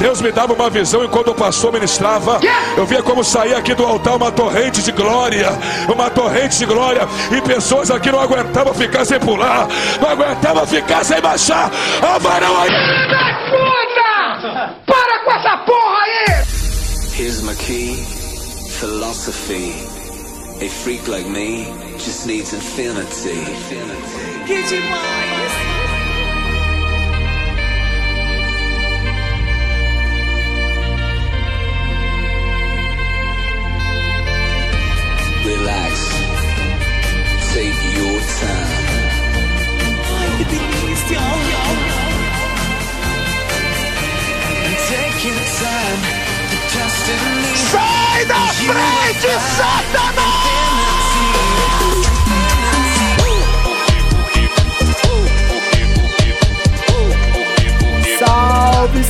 Deus me dava uma visão e quando o pastor ministrava, eu via como saía aqui do altar uma torrente de glória, uma torrente de glória, e pessoas aqui não aguentavam ficar sem pular, não aguentavam ficar sem baixar. Ah, varão aí! Puta! Para com essa porra aí! Here's my key, philosophy. A freak like me just needs infinity. infinity. Que demais! relax. Take your time. Take your time. The destiny. Say satanas!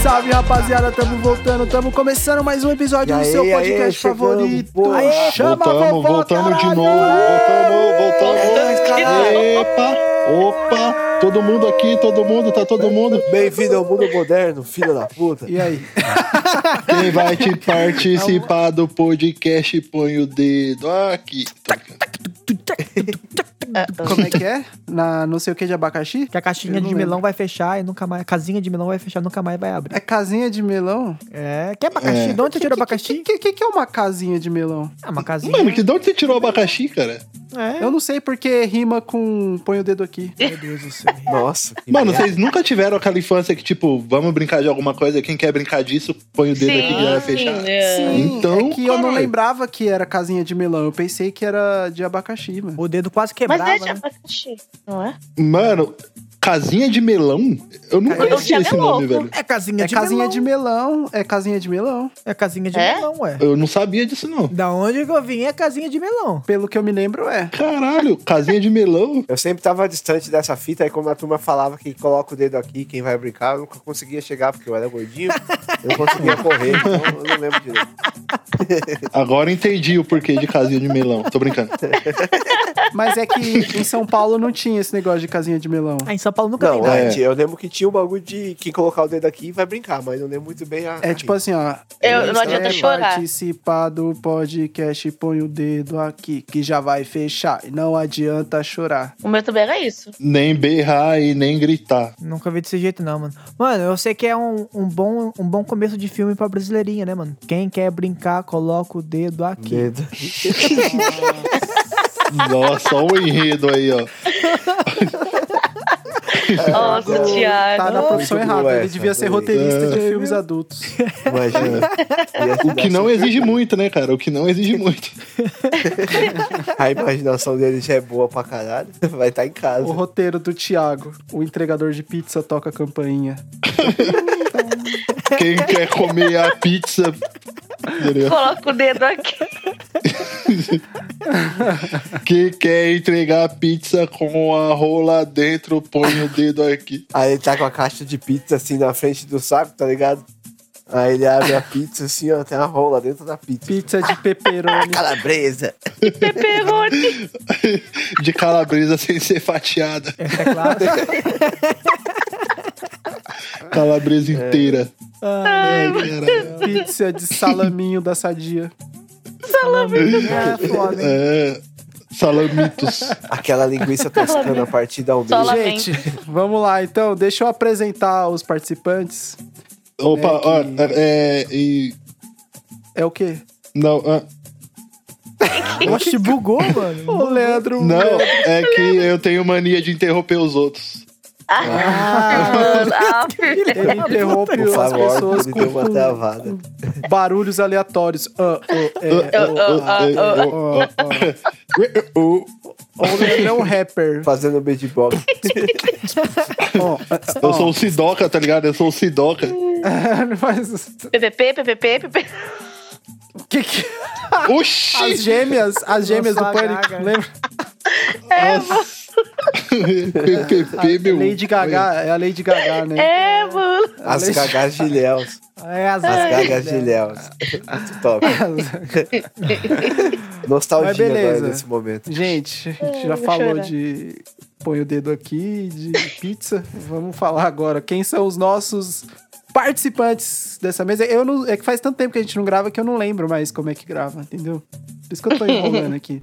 Salve, rapaziada, tamo voltando, tamo começando mais um episódio do seu podcast favorito. Aê, chama a voltamos, vovó, voltamos de caralho! novo. Voltamos, voltamos. caralho. Opa, opa. Todo mundo aqui, todo mundo, tá todo mundo. Bem-vindo ao mundo moderno, filho da puta. E aí? Quem vai te participar do podcast, põe o dedo aqui. Como é que é? Na não sei o que de abacaxi? Que a caixinha de melão lembro. vai fechar e nunca mais. A casinha de melão vai fechar e nunca mais vai abrir. É casinha de melão? É. Que abacaxi? É. De onde você tirou O abacaxi? que, que, que é uma casinha de melão? É uma casinha. Mano, que de onde você tirou o abacaxi, cara? É. Eu não sei porque rima com põe o dedo aqui. Meu Deus do céu. Nossa. Mano, vocês nunca tiveram aquela infância que, tipo, vamos brincar de alguma coisa, quem quer brincar disso, põe o dedo aqui que já vai fechar. Sim, Então, é que eu não caralho. lembrava que era casinha de melão. Eu pensei que era de abacaxi, mano. O dedo quase Mas quebrava. é de né? abacaxi, não é? Mano, casinha de melão? Eu nunca conhecia tinha esse nome, louco. velho. É casinha É de casinha melão. de melão. É casinha de melão. É casinha de É? melão, ué. Eu não sabia disso, não. Da onde que eu vim é casinha de melão. Pelo que eu me lembro, é. Caralho, casinha de melão? Eu sempre tava distante dessa fita, aí quando a turma falava que coloca o dedo aqui, quem vai brincar, eu nunca conseguia chegar, porque eu era gordinho, eu não conseguia correr, então eu não lembro direito. Agora entendi o porquê de casinha de melão. Tô brincando. Mas é que em São Paulo não tinha esse negócio de casinha de melão. Ah, em São Paulo nunca Não, tem nada. é, eu lembro que tinha o bagulho de quem colocar o dedo aqui vai brincar, mas não lembro muito bem a. É tipo assim, ó. Eu- não adianta quer chorar. participar do podcast, põe o dedo aqui, que já vai fechar. E não adianta chorar. O meu também era isso. Nem berrar e nem gritar. Nunca vi desse jeito, não, mano. Mano, eu sei que é um, um, bom, um bom começo de filme pra brasileirinha, né, mano? Quem quer brincar, coloca o dedo aqui. Dedo. Nossa, olha o enredo aí, ó. Nossa, Tá Thiago. na profissão Muito errada. Ele essa, devia ser roteirista de É. filmes adultos. Imagina. O que não exige muito, né, cara? O que não exige muito. A imaginação dele já é boa pra caralho. Vai estar em casa. O roteiro do Thiago. O entregador de pizza toca a campainha. Quem quer comer a pizza. entendeu? Coloca o dedo aqui. Quem quer entregar a pizza com a rola dentro, põe o dedo aqui. Aí ele tá com a caixa de pizza assim na frente do saco, tá ligado? Aí ele abre a pizza assim, ó, tem a rola dentro da pizza. Pizza de pepperoni. Calabresa. Pepperoni. De calabresa sem ser fatiada. Essa é claro. Calabresa inteira. Ai, caralho. pizza de salaminho da sadia. É foda, hein? É. Salamitos. Aquela linguiça toscana partida ao meio. Só lá- Gente, vamos lá então. Deixa eu apresentar os participantes. Opa, É que- ó, é, e. É o quê? Não, ah, Oxe, bugou, mano. O Leandro. não, é que eu tenho mania de interromper os outros. Ah, ah, Ele interrompe as favor, pessoas ele com, deu uma com travada. barulhos aleatórios. Ah, ah, é, ah, ah, ah, ah. O- O Leandro é um rapper. Fazendo beatbox. Ó, Eu sou o Sidoca, tá ligado? Eu sou o Sidoca. Mas, PPP, PPP, PPP. que que... Oxi! As gêmeas, as gêmeas Nossa, do pânico, lembra? PPP, A meu. Lady Gaga, é a Lady Gaga, né? É, mano. As gagas de Léus. É as As gagas de Léus. Muito top. Nostalgia agora nesse momento. Gente, a gente É, já falou chorar. de põe o dedo aqui, de pizza. Vamos falar agora. Quem são os nossos participantes dessa mesa. Eu não, é que faz tanto tempo que a gente não grava que eu não lembro mais como é que grava, entendeu? Por isso que eu tô enrolando aqui.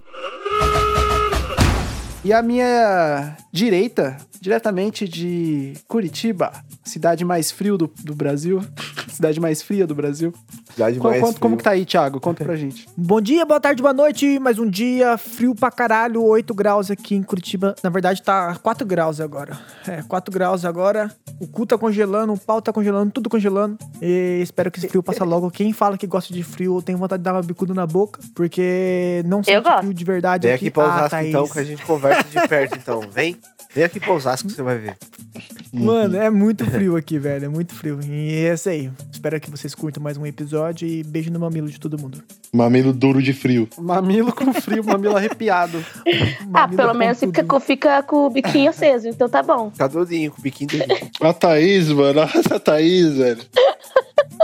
E a minha direita, diretamente de Curitiba, cidade mais frio do, do Brasil. Cidade mais fria do Brasil. Cidade Co- mais conta- como que tá aí, Thiago? Conta pra gente. Bom dia, boa tarde, boa noite. Mais um dia frio pra caralho, 8 graus aqui em Curitiba. Na verdade, tá 4 graus agora. É, 4 graus agora. O cu tá congelando, o pau tá congelando, tudo congelando. E espero que esse frio passe logo. Quem fala que gosta de frio tem vontade de dar uma bicuda na boca, porque não sente gosto. frio de verdade Vem aqui pra Osasco Thaís. então, que a gente conversa de perto então. Vem. Vem aqui pra Osasco que você vai ver. Mano, é muito frio aqui, velho. É muito frio. E é isso aí. Espero que vocês curtam mais um episódio e beijo no mamilo de todo mundo. Mamilo duro de frio. Mamilo com frio, mamilo arrepiado. Ah, Mamilo pelo menos fica, com- fica com o biquinho aceso, então tá bom. Fica doidinho com o biquinho dele. A Thaís, mano. A Thaís, velho.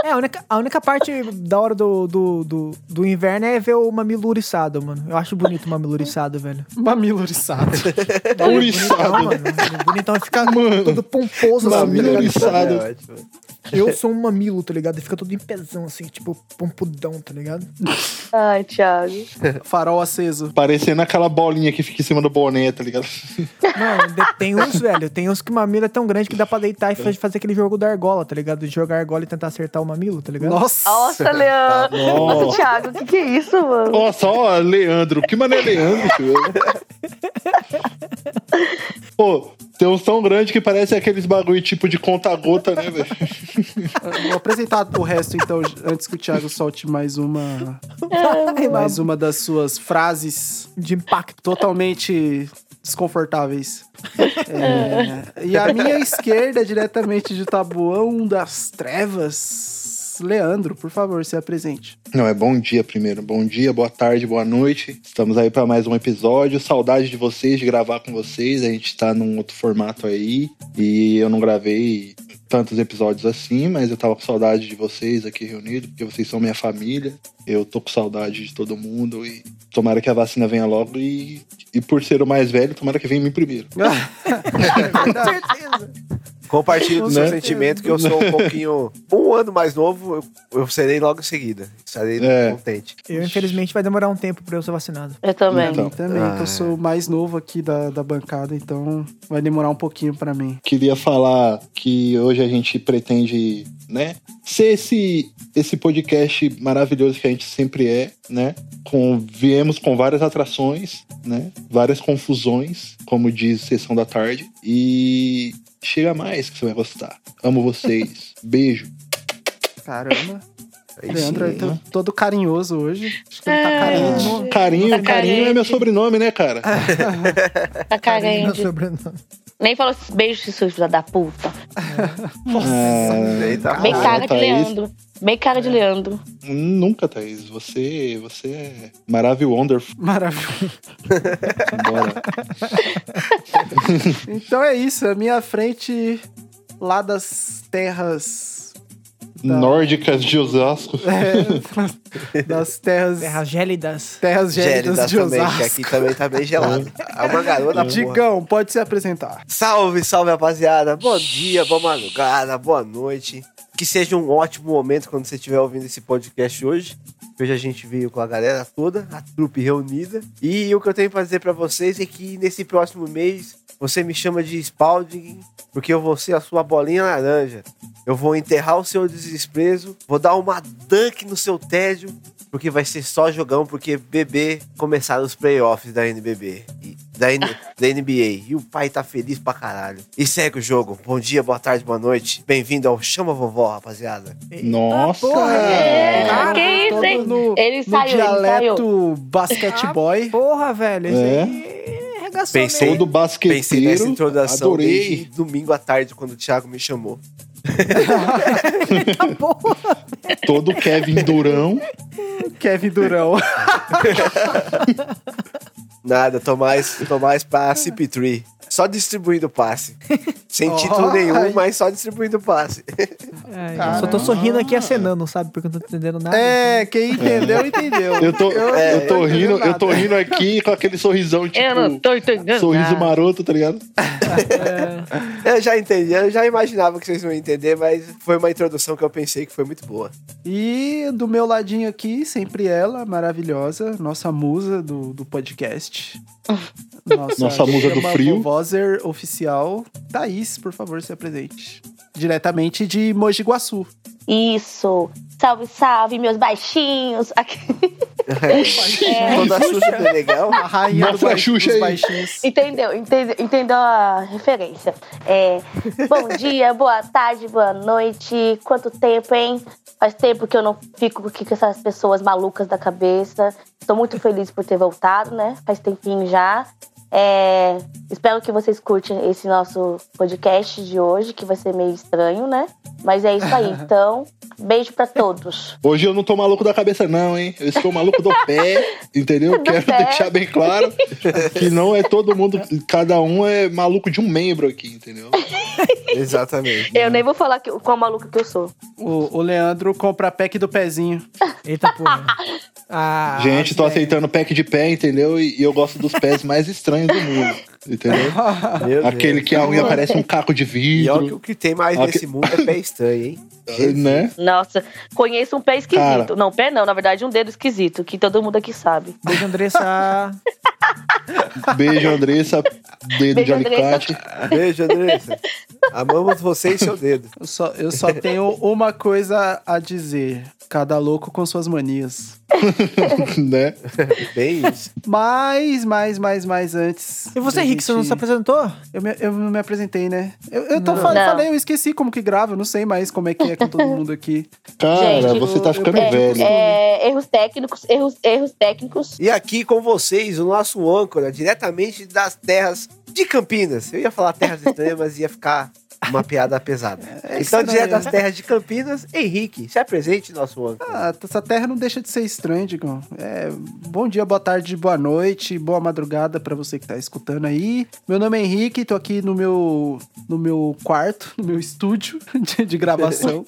É, a única, a única parte da hora do, do, do, do inverno é ver o mamilo uriçado, mano. Eu acho bonito o mamilo uriçado, velho. Mamilo oriçado. Bonitão, Uriçado. mano. Bonitão, fica todo pomposo assim, Mamilo tá ligado? uriçado. É ótimo. Eu sou um mamilo, tá ligado? Ele fica todo em pezão, assim, tipo, pompudão, tá ligado? Ai, Thiago. Farol aceso. Parecendo aquela bolinha que fica em cima do boné, tá ligado? Mano, tem uns, velho, tem uns que o mamilo é tão grande que dá pra deitar e fa- fazer aquele jogo da argola, tá ligado? De jogar argola e tentar acertar o mamilo, tá ligado? Nossa. Nossa, Leandro. Nossa. Nossa, Thiago, o que, que é isso, mano? Nossa, ó, Leandro. Que mané Leandro, tio? Pô, tem uns tão grande que parece aqueles bagulho tipo de conta-gota, né, velho? Vou apresentar o resto, então, antes que o Thiago solte mais uma. Ai, Mais uma das suas frases De impacto. totalmente desconfortáveis. É, e a minha esquerda, diretamente de Tabuão das Trevas, Leandro, por favor, se apresente. Não, é bom dia primeiro. Bom dia, boa tarde, boa noite. Estamos aí para mais um episódio. Saudade de vocês, de gravar com vocês. A gente tá num outro formato aí. E eu não gravei tantos episódios assim, mas eu tava com saudade de vocês aqui reunidos, porque vocês são minha família. Eu tô com saudade de todo mundo e tomara que a vacina venha logo e, e por ser o mais velho, tomara que venha em mim primeiro. Com certeza. Compartilho do seu sentimento que eu sou um pouquinho. Um ano mais novo, eu, eu serei logo em seguida. Estarei É. contente. Eu, infelizmente, vai demorar um tempo pra eu ser vacinado. Eu também. Então. também, que Ah. eu sou o mais novo aqui da, da bancada, então vai demorar um pouquinho pra mim. Queria falar que hoje a gente pretende, né, ser esse, esse podcast maravilhoso que a gente sempre é, né? Com, viemos com várias atrações, né? Várias confusões, como diz Sessão da Tarde. E chega mais que você vai gostar. Amo vocês. Beijo. Caramba. Aí Leandro é sim. to- todo carinhoso hoje. Acho que ele tá É. carente. Carinho, Tá carinho é meu sobrenome, né, cara? Tá Carinho no cagando. sobrenome. Nem falou beijo, seu filho da puta. Ah, Eita, Bem Ah, cara de Thaís. Leandro. Bem cara de Leandro. Nunca, Thaís. Você, você é maravilhoso, wonderful. Maravilha. Bora. Então é isso, a minha frente lá das terras. Da- Nórdicas de Osasco. é, das terras. Terras gélidas. Terras gélidas Gélidas de também, que Osasco. aqui também tá bem gelado. É uma garota porra. Digão, pode se apresentar. Salve, salve, rapaziada. Bom dia, boa madrugada, boa noite. Que seja um ótimo momento quando você estiver ouvindo esse podcast hoje. Hoje a gente veio com a galera toda, a trupe reunida. E o que eu tenho pra dizer pra vocês é que nesse próximo mês você me chama de Spalding, porque eu vou ser a sua bolinha laranja. Eu vou enterrar o seu desprezo, vou dar uma dunk no seu tédio, porque vai ser só jogão, porque bebê começaram os playoffs da NBB. E- da, N- da NBA. E o pai tá feliz pra caralho. E segue o jogo. Bom dia, boa tarde, boa noite. Bem-vindo ao Chama Vovó, rapaziada. Nossa! porra, É, Cara, que isso, hein? no, Ele no saiu, ele saiu. dialeto basquete boy. Porra, velho. Esse É. aí arregaçou Pensei-. Todo basqueteiro. Pensei nessa introdução Adorei. domingo à tarde, quando o Thiago me chamou. Tá porra. Todo Kevin Durão. Kevin Durão. Nada, tô mais, tô mais pra CP3. Só distribuindo passe. Sem Oh, título nenhum, ai. mas só distribuindo passe. É, eu só tô sorrindo aqui acenando, sabe? Porque eu não tô entendendo nada. É, quem entendeu, entendeu. Eu tô, É, eu tô não rindo, eu tô rindo aqui com aquele sorrisão, tipo. Eu não tô entendendo. Sorriso nada. maroto, tá ligado? Eu já entendi, eu já imaginava que vocês iam entender, mas foi uma introdução que eu pensei que foi muito boa. E do meu ladinho aqui, sempre ela, maravilhosa, nossa musa do, do podcast. Nossa, Nossa musa do frio. vovozer oficial. Thaís, por favor, se apresente. Diretamente de Mogi Guaçu. Isso. Salve, salve, meus baixinhos. Aqui. Xuxa é legal. A rainha do Mostra a baix- Xuxa dos baixinhos. Entendeu? Entendeu, entendeu a referência. É, bom dia, boa tarde, boa noite. Quanto tempo, hein? Faz tempo que eu não fico aqui com essas pessoas malucas da cabeça. Estou muito feliz por ter voltado, né? Faz tempinho já. É, espero que vocês curtem esse nosso podcast de hoje, que vai ser meio estranho, né? Mas é isso aí. Então, beijo pra todos. Hoje eu não tô maluco da cabeça, não, hein? Eu estou maluco do pé, entendeu? Do Quero pé. deixar bem claro que não é todo mundo, cada um é maluco de um membro aqui, entendeu? Exatamente. Eu nem vou falar que, qual maluco que eu sou. O, o Leandro compra a pack do pezinho. Eita porra. Ah, Gente, tô velho. aceitando pack de pé, entendeu? E, e eu gosto dos pés mais estranhos do mundo, entendeu? Meu Deus. Aquele que a unha parece um caco de E olha que vidro, o que tem mais Aque- nesse mundo é pé estranho, hein? né? Nossa, conheço um pé esquisito. Cara. Não, pé não, na verdade, um dedo esquisito, que todo mundo aqui sabe. Beijo, Andressa. Beijo, Andressa, dedo Beijo, de Andressa. alicate. Beijo, Andressa. Amamos você e seu dedo. Eu só, eu só tenho uma coisa a dizer. Cada louco com suas manias. né? Bem isso. Mas, mais, mais, mais antes. E você, Henrique, você não se apresentou? Eu, me, eu não me apresentei, né? Eu, eu tô Não. fa- Não. falei, eu esqueci como que grava, eu não sei mais como é que é com todo mundo aqui. Cara, Gente, você tá ficando velho. É, erros técnicos, erros, erros técnicos. E aqui com vocês, o nosso âncora, diretamente das terras de Campinas. Eu ia falar terras estranhas, mas ia ficar uma piada pesada. então, estranho. direto das terras de Campinas, Henrique, se apresente, nosso âncora. Ah, essa terra não deixa de ser estranha, Digão. É, bom dia, boa tarde, boa noite, boa madrugada pra você que tá escutando aí. Meu nome é Henrique, tô aqui no meu, no meu quarto, no meu estúdio de, de gravação.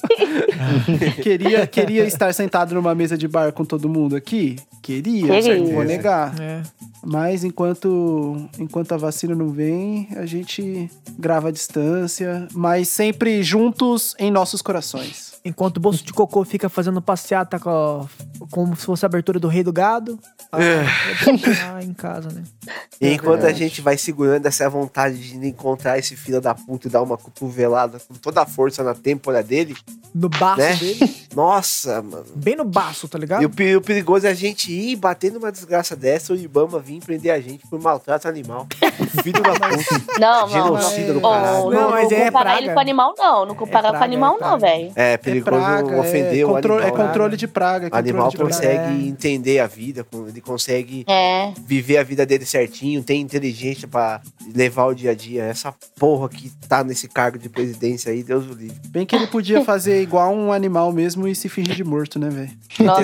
queria, queria estar sentado numa mesa de bar com todo mundo aqui? Queria, Queria. não vou negar. É. Mas enquanto, enquanto a vacina não vem, a gente grava à distância, mas sempre juntos em nossos corações. Enquanto o bolso de cocô fica fazendo passeata com, como se fosse a abertura do Rei do Gado. Ah, ah, em casa, né? E enquanto a gente vai segurando essa vontade de encontrar esse filho da puta e dar uma cotovelada com toda a força na têmpora dele, No baço Né? dele. nossa, mano. Bem no baço, tá ligado? E o, pe- o perigoso é a gente ir e bater numa desgraça dessa o Ibama vir prender a gente por maltrato animal. Filho da puta. Não, não. Genocida do Oh, caralho. não, Não, não, mas é comparar praga. ele com animal, não. Não comparar praga, com animal, é não, velho. É perigoso é praga, ofender é, o contro- animal. É controle de praga. é O animal de praga. consegue É. entender a vida, ele consegue É. viver a vida dele certinho, tem inteligência pra levar o dia a dia. Essa porra que tá nesse cargo de presidência aí, Deus o livre. Bem que ele podia fazer igual um animal mesmo e se fingir de morto, né, velho? Nossa,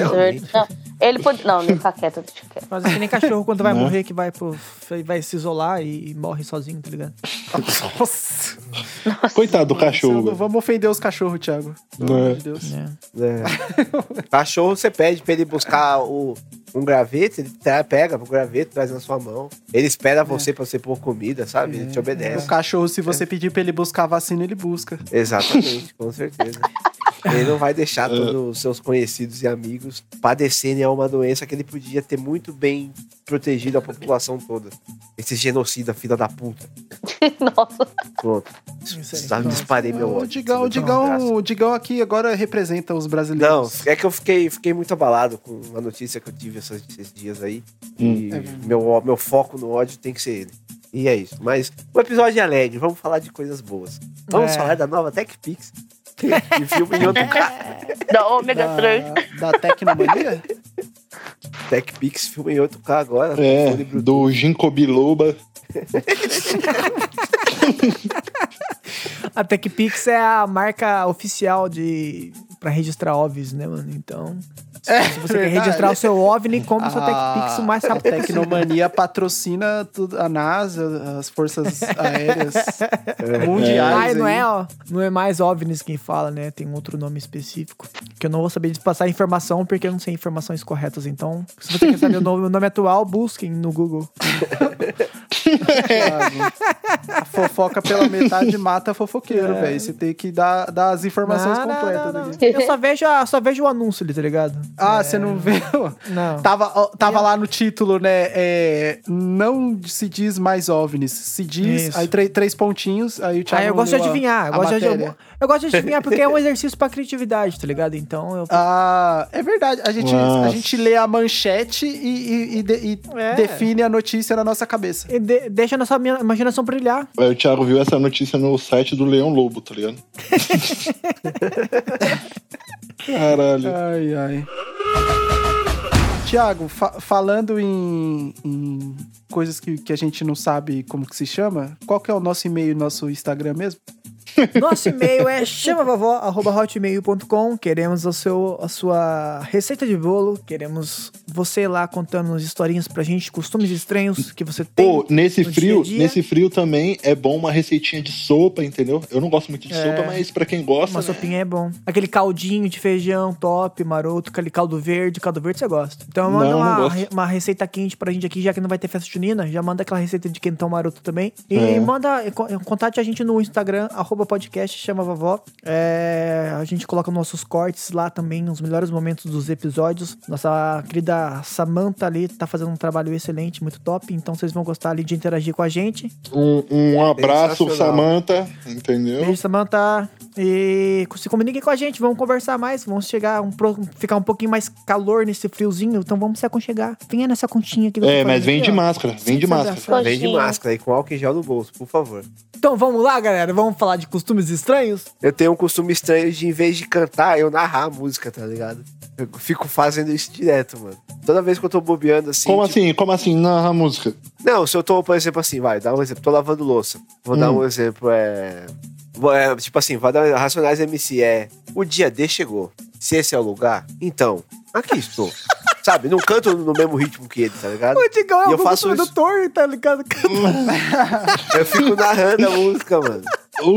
não. Ele pode. Não, não ficar quieto, deixa quieto. Fazer que nem cachorro quando vai Né? morrer, que vai, pro, vai se isolar e morre sozinho, tá ligado? Nossa. Coitado do Não cachorro. vamos ofender os cachorros, Thiago. É. amor de Deus. É. É. Cachorro, você pede pra ele buscar o, um graveto, ele pega o graveto, traz na sua mão. Ele espera você pra você pôr comida, sabe? Ele te O obedece. cachorro, se você pedir pra ele buscar a vacina, ele busca. Exatamente, com certeza. Ele não vai deixar todos os seus conhecidos e amigos padecerem a uma doença que ele podia ter muito bem protegido a população toda. Esse genocida, filha da puta. Nossa. Pronto. Disparei meu O ódio. Digão, o. Digão, o Digão aqui agora representa os Não, brasileiros. é que eu fiquei, fiquei muito abalado com a notícia que eu tive essas- esses dias aí. Hum. E meu, meu foco no ódio tem que ser ele. E é isso. Mas o episódio é alegre, vamos falar de coisas boas. Vamos É. falar da nova TechPix. Que filme em outro cara. Da ômega 3. Da, da Tecnomania? TechPix filme em 8K agora. É, do Ginkgo biloba. A TechPix é a marca oficial de para registrar OVs, né, mano? Então, Se você quer verdade. registrar o seu OVNI, compra o seu TechPix o mais a rápido possível. Tecnomania patrocina tudo, a NASA, as forças aéreas mundiais. Ai, não aí. é, ó. Não é mais OVNIs quem fala, né? Tem um outro nome específico. Que eu não vou saber passar informação porque eu não sei informações corretas. Então, se você quer saber o nome, o nome atual, busquem no Google. A fofoca pela metade mata fofoqueiro, velho. Você tem que dar, dar as informações Não, completas não, não. Eu só vejo, a- só vejo o anúncio ali, tá ligado? Ah, você não viu? Não. Tava, ó, tava lá no título, né? é, não se diz mais OVNIs. Se diz. Isso. Aí três, três pontinhos. Aí o Thiago. Ah, eu gosto de adivinhar. Eu a gosto de, eu, eu gosto de adivinhar porque é um exercício pra criatividade, tá ligado? Então eu. Ah, é verdade. A gente, a gente lê a manchete e, e- e de- e É. define a notícia na nossa cabeça. e de- deixa a nossa imaginação brilhar. Aí o Thiago viu essa notícia no site do Leão Lobo, tá ligado? Caralho. Ai, ai. Tiago, fa- falando em, em coisas que, que a gente não sabe como que se chama, qual que é o nosso e-mail, nosso Instagram mesmo? Nosso e-mail é chamavovó.hotmail.com. Queremos o seu, a sua receita de bolo. Queremos você lá contando umas historinhas pra gente, costumes estranhos que você tem. Pô, nesse frio, dia dia. nesse frio também é bom uma receitinha de sopa, entendeu? Eu não gosto muito de É. sopa, mas pra quem gosta, Uma né? sopinha é bom. Aquele caldinho de feijão top, maroto, aquele caldo verde. Caldo verde você gosta. Então manda Não, não uma, re- uma receita quente pra gente aqui, já que não vai ter festa junina. Já manda aquela receita de quentão maroto também. E É. manda, co- contate a gente no Instagram, arroba podcast, chama vovó. É, a gente coloca nossos cortes lá também, os melhores momentos dos episódios. Nossa querida Samantha ali tá fazendo um trabalho excelente, muito top. Então vocês vão gostar ali de interagir com a gente. Um, um abraço. Samanta, entendeu? Beijo, Samantha. E se comuniquem com a gente, vamos conversar mais, vamos chegar, um, ficar um pouquinho mais calor nesse friozinho, então vamos se aconchegar. Venha nessa continha aqui É, mas aqui, vem de ó. máscara, vem de máscara. Vem de máscara e com álcool em gel no bolso, por favor. Então vamos lá, galera, vamos falar de costumes estranhos? Eu tenho um costume estranho de, em vez de cantar, eu narrar a música, tá ligado? Eu fico fazendo isso direto, mano. Toda vez que eu tô bobeando assim. Como tipo- assim? Como assim? Na música. Não, se eu tô, por exemplo, assim, vai, dá um exemplo. Tô lavando louça. Vou dar Hum. um exemplo, é... é, Tipo assim, vai dar Racionais MC, é... O dia D chegou. Se esse é o lugar, então, aqui estou. Sabe? Não canto no mesmo ritmo que ele, tá ligado? O Digão é E o eu faço isso. produtor, tá ligado? Eu fico narrando a música, mano.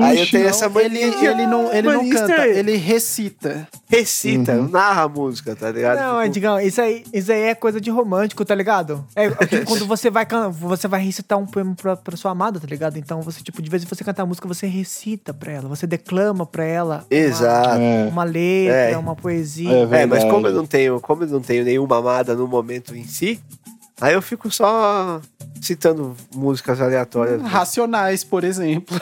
Aí eu tenho essa Ele, mania. ele não, ele não canta, é- ele recita. Recita, Uhum. narra a música, tá ligado? Não, Fico- Digão, isso aí, isso aí é coisa de romântico, tá ligado? É tipo, quando você vai can- você vai recitar um poema pra, pra sua amada, tá ligado? Então você, tipo, de vez em quando você cantar a música, você recita pra ela, você declama pra ela. uma- Exato. É. Uma letra, É. uma poesia. É É, mas verdade. como eu não tenho, como eu não tenho nenhuma amada no momento em si, aí eu fico só citando músicas aleatórias. Racionais, por exemplo.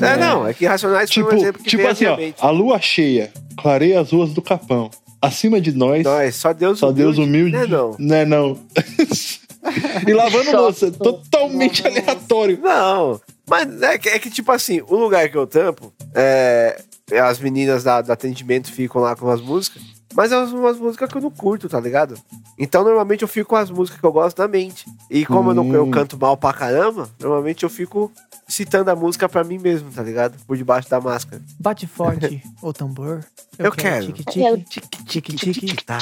É, não, é que Racionais foi Tipo, um exemplo que tipo assim, ó, a lua cheia, clareia as ruas do Capão. Acima de nós, Nós, só Deus só Deus humilde. Né, não? Né, não. e lavando louça, totalmente aleatório. Não, mas é que, é que, tipo assim, o lugar que eu tampo, é, as meninas da, do atendimento ficam lá com as músicas, mas é umas músicas que eu não curto, tá ligado? Então, normalmente eu fico com as músicas que eu gosto na mente. E como eu, não, eu Hum. canto mal pra caramba, normalmente eu fico citando a música pra mim mesmo, tá ligado? Por debaixo da máscara. Bate forte o tambor. Eu quero. Eu- tique. tá.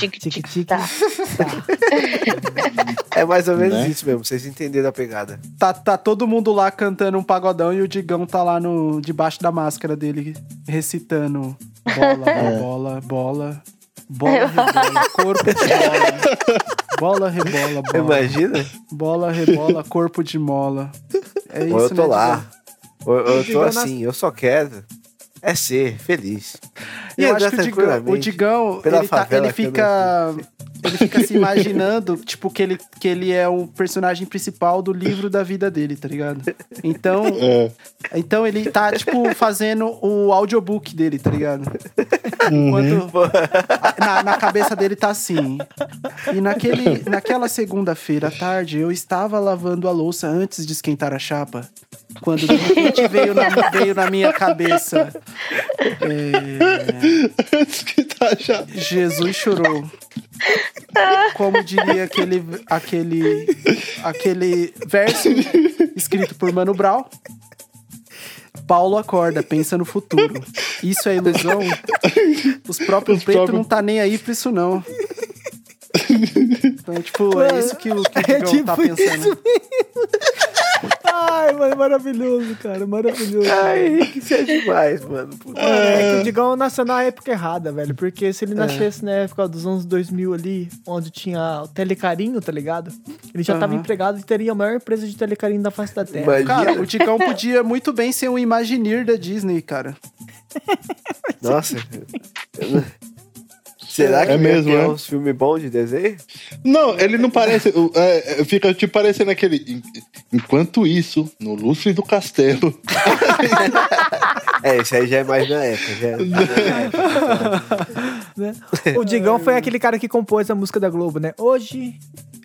É mais ou menos Né? isso mesmo, vocês entenderam a pegada. Tá, tá todo mundo lá cantando um pagodão e o Digão tá lá no, debaixo da máscara dele, recitando bola, É. bola, bola, bola, rebola, corpo de bola. Bola, rebola, bola. Imagina? Bola, rebola, corpo de mola. É isso, Ou eu tô né, lá. Ou eu tô assim, eu só quero é ser feliz. E Eu acho que o Digão, o ele, tá, ele fica. Ele fica se imaginando, tipo, que ele, que ele é o personagem principal do livro da vida dele, tá ligado? Então, É. então ele tá, tipo, fazendo o audiobook dele, tá ligado? Uhum. Enquanto na, na cabeça dele tá assim. E naquele, naquela segunda-feira à tarde, eu estava lavando a louça antes de esquentar a chapa. Quando de repente veio na, veio na minha cabeça. é, tá. Jesus chorou. Como diria aquele, aquele, aquele verso escrito por Mano Brown. Paulo acorda, pensa no futuro. Isso é ilusão? Os próprios Os pretos próprios- não tá nem aí pra isso, não. Então, tipo, é isso que o, que o É Digão tipo tá pensando. isso Ai, mano, maravilhoso, cara, maravilhoso. Ai, Henrique, você é demais, mano. Puta. Mano, é que o Digão nasceu na época errada, velho. Porque se ele É. nascesse na época dos anos 2000 ali, onde tinha o telecarinho, tá ligado? Ele já tava Aham. empregado e teria a maior empresa de telecarinho da face da Terra. Imagina. Cara, o Digão podia muito bem ser um Imagineer da Disney, cara. Nossa. Será que É mesmo, mesmo, é é? uns filmes bons de desenho? Não, ele não parece. é, é, fica te parecendo aquele. en- Enquanto isso, no lustre do castelo. É, esse aí já é mais na época. Já é... né? O Digão foi aquele cara que compôs a música da Globo, né? Hoje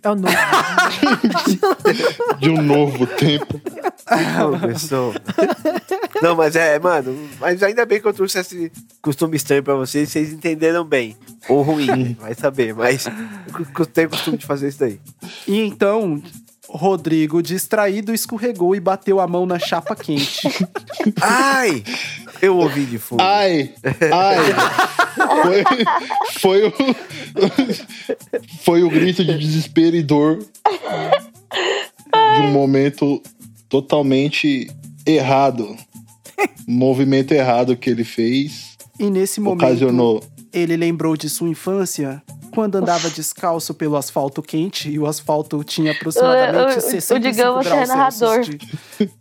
é o novo. De um novo tempo. Começou. Não, mas é, mano, mas ainda bem que eu trouxe esse costume estranho pra vocês, vocês entenderam bem. Ou ruim, vai saber, mas eu tenho costume de fazer isso daí. E então, Rodrigo, distraído, escorregou e bateu a mão na chapa quente. Ai! Eu ouvi de fundo. Ai! Ai! Foi, foi, o, foi o grito de desespero e dor de um momento totalmente errado. Um movimento errado que ele fez E nesse momento, ocasionou. ele lembrou de sua infância, quando andava descalço pelo asfalto quente e o asfalto tinha aproximadamente O- o- o 65 Digão, você é graus narrador. Celsius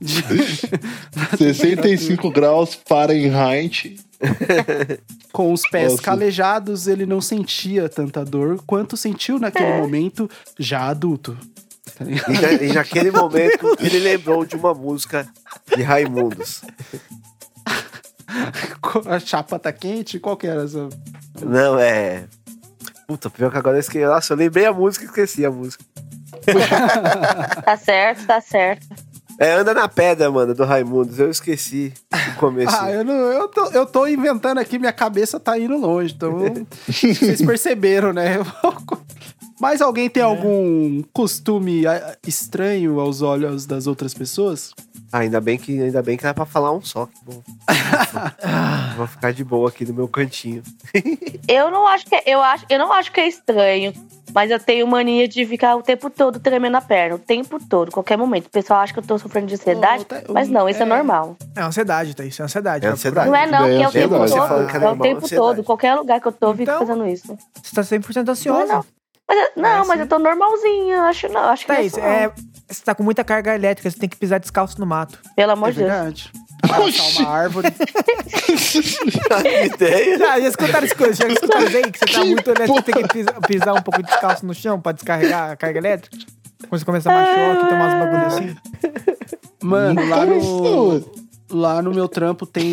de, de- 65 graus Fahrenheit. Com os pés Nossa. calejados, ele não sentia tanta dor quanto sentiu naquele momento, já adulto. Tá? E, na- e naquele momento ele lembrou de uma música de Raimundos. A chapa tá quente? Qual que era essa? Não, é. Puta, pior que agora eu esqueci. Nossa, eu lembrei a música e esqueci a música. Tá certo, tá certo. É Anda na Pedra, mano, do Raimundos. Eu esqueci o começo. Ah, eu, não, eu, tô, eu tô inventando aqui, minha cabeça tá indo longe, então vocês perceberam, né? Mas alguém tem algum costume ah, estranho aos olhos das outras pessoas? Ah, ainda bem que ainda bem que era pra falar um só. Que bom. Vou ficar de boa aqui no meu cantinho. Eu não acho que é- eu acho, eu não acho que é estranho, mas eu tenho mania de ficar o tempo todo tremendo a perna, o tempo todo, qualquer momento. O pessoal acha que eu tô sofrendo de ansiedade, Oh, tá- mas não, isso é, é. normal. É ansiedade, tá? Isso é ansiedade. É ansiedade. Não é não, que é é o tempo ansiedade. todo. É É o tempo ansiedade. todo, qualquer lugar que eu tô, eu fico Então- fazendo isso. Você tá 100% Não, é ansiosa. não. Mas, eu- não, É mas eu tô normalzinha, acho não, acho que Thaís, não é, é, você tá com muita carga elétrica, você tem que pisar descalço no mato. pelo amor É de Deus. Abraçar uma árvore. Que ideia. Já, já escutaram as coisas? Já escutaram aí? Que você tá muito elétrico, tem que pisar, pisar um pouco descalço no chão pra descarregar a carga elétrica? Quando você começa a mais choque, tomar uns bagulho assim. Mano, lá no. Lá no meu trampo tem,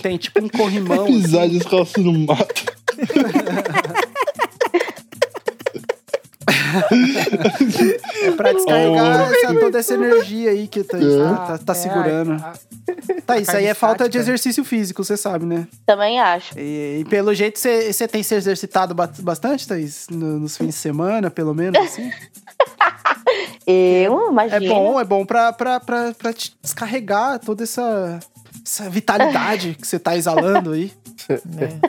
tem tipo um corrimão. Pisar assim. descalço no mato. É pra descarregar essa- toda essa energia aí que tá, É. tá, tá É, segurando. a- Tá, isso aí é falta de exercício físico, você sabe, né? Também acho. E, e pelo jeito você tem se exercitado ba- bastante, Thaís? No- nos fins de semana, pelo menos, assim? Eu, É imagino. bom, é bom pra, pra, pra, pra te descarregar toda essa, essa vitalidade que você tá exalando aí. né?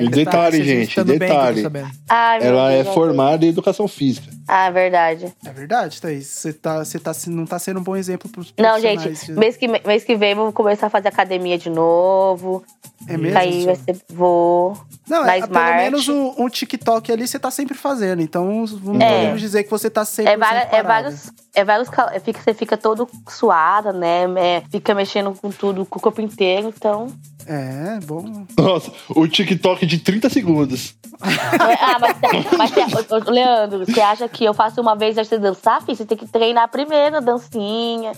E detalhe, tá gente, detalhe. Ai, Ela é Deus. formada em educação física. Ah, verdade. É verdade, Thaís. Você tá, você tá, não tá sendo um bom exemplo pros Não, gente, mês que, mês que vem eu vou começar a fazer academia de novo. É mesmo? Aí ser. Vou. Não, na é, pelo Smart. menos um, um TikTok ali você tá sempre fazendo. Então, não É. podemos dizer que você tá sempre É, várias, é vários. É vários. é, Fica, você fica todo suada, né? É, fica mexendo com tudo, com o corpo inteiro, então. É, bom. Nossa, o TikTok de 30 segundos. ah, mas, mas ô, ô, Leandro, você acha que eu faço uma vez antes de dançar, filho? Você tem que treinar primeiro a dancinha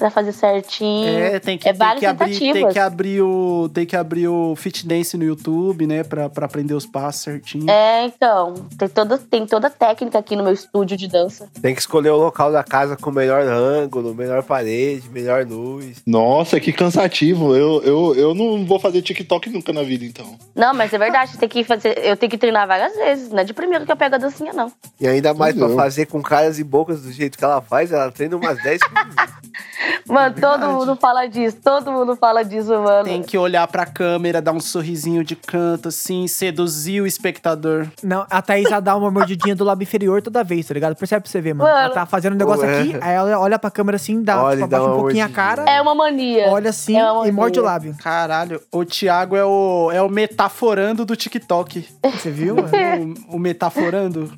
pra fazer certinho. É, tem que, é tem várias que abrir, tem tentativas. que abrir o tem que abrir o Fit Dance no YouTube, né, Pra pra aprender os passos certinho. É, então. Tem toda, tem toda a técnica aqui no meu estúdio de dança. Tem que escolher o local da casa com melhor ângulo, melhor parede, melhor luz. Nossa, que cansativo. Eu, eu, eu não vou fazer TikTok nunca na vida, então. Não, mas é verdade, tem que fazer. Eu tenho que treinar várias vezes. Não é de primeiro que eu pego a dancinha, não. E ainda mais é. fazer com caras e bocas do jeito que ela faz, ela treina umas 10 Mano, todo verdade. mundo fala disso. Todo mundo fala disso, mano. Tem que olhar pra câmera, dar um sorrisinho de canto, assim, seduzir o espectador. Não, a Thaís ela dá uma mordidinha do lábio inferior toda vez, tá ligado? Percebe pra você ver, mano. Mano. Ela tá fazendo um negócio Ué. aqui, aí ela olha pra câmera assim, dá, Olha tipo, e abaixa um pouquinho a cara, É uma mania. olha assim É e morde o lábio. Caralho, o Thiago é o, é o metaforando do TikTok. Você viu, mano? o, o metaforando.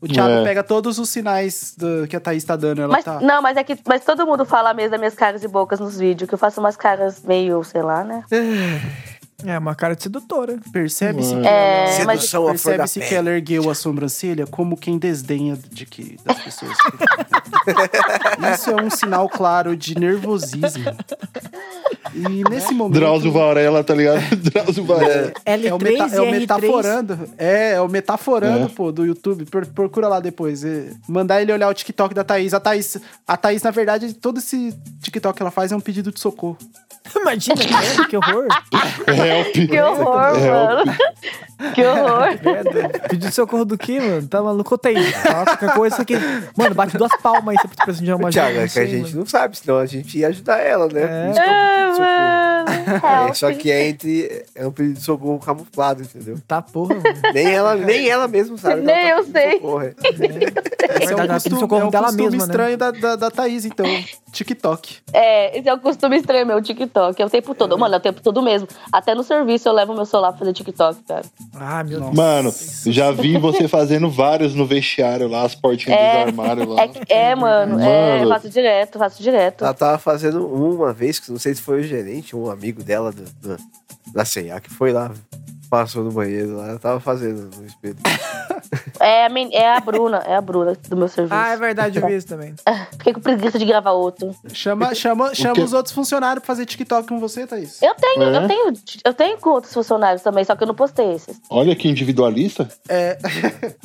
O Thiago É. pega todos os sinais do- que a Thaís tá dando. Ela Mas, tá. Não, mas é que mas todo mundo fala mesmo das minhas caras e bocas nos vídeos, que eu faço umas caras meio, sei lá, né? É, uma cara de sedutora. Percebe-se que, É, Sedução da percebe-se que pele. ela ergueu a sobrancelha como quem desdenha de que, das pessoas. Isso é um sinal claro de nervosismo. E nesse momento. Drauzio Varela, tá ligado? Drauzio Varela. L3 É o, meta, é o R3. metaforando. É, é o metaforando, É. pô, do YouTube. Pro- procura lá depois. É, mandar ele olhar o TikTok da Thaís. A Thaís, a Thaís, na verdade, todo esse TikTok que ela faz é um pedido de socorro. Imagina, que, horror. Help. que horror, É, mano. Que horror. Pediu socorro do quê, mano? Tá maluco, Thaís? Fala qualquer coisa aqui. Mano, bate duas palmas aí se você precisa de uma Thiago, ajuda, é não que a gente mano. não sabe, senão a gente ia ajudar ela, né? É. Que é um. Mano, É, só que é entre. É um pedido de socorro camuflado, entendeu? Tá porra, mano. Nem ela, nem ela mesmo sabe. que Nem ela tá eu sei. socorro, é. É Esse verdade, ela pediu costume, socorro é um dela costume mesma, né? estranho da, da, da Thaís, então. TikTok. É, esse é o costume estranho meu, TikTok. É o tempo todo. Mano, é o tempo todo mesmo. Até no serviço eu levo meu celular pra fazer TikTok, cara. Ah, meu Deus. Mano, já vi você fazendo vários no vestiário lá, as portinhas É, dos armários lá. É, é mano, é, Mano. faço direto, faço direto. Ela tava fazendo uma vez, que não sei se foi o gerente, um amigo dela do, do- da CEA, que foi lá, passou no banheiro lá, tava fazendo no espelho. É, a men- é a Bruna, é a Bruna do meu serviço. Ah, é verdade, eu vi isso também. Fiquei com preguiça de gravar outro. Chama, chama, chama os outros funcionários pra fazer TikTok com você, Thaís. Eu tenho, É? eu tenho, eu tenho com outros funcionários também, só que eu não postei esses. Olha que individualista. É.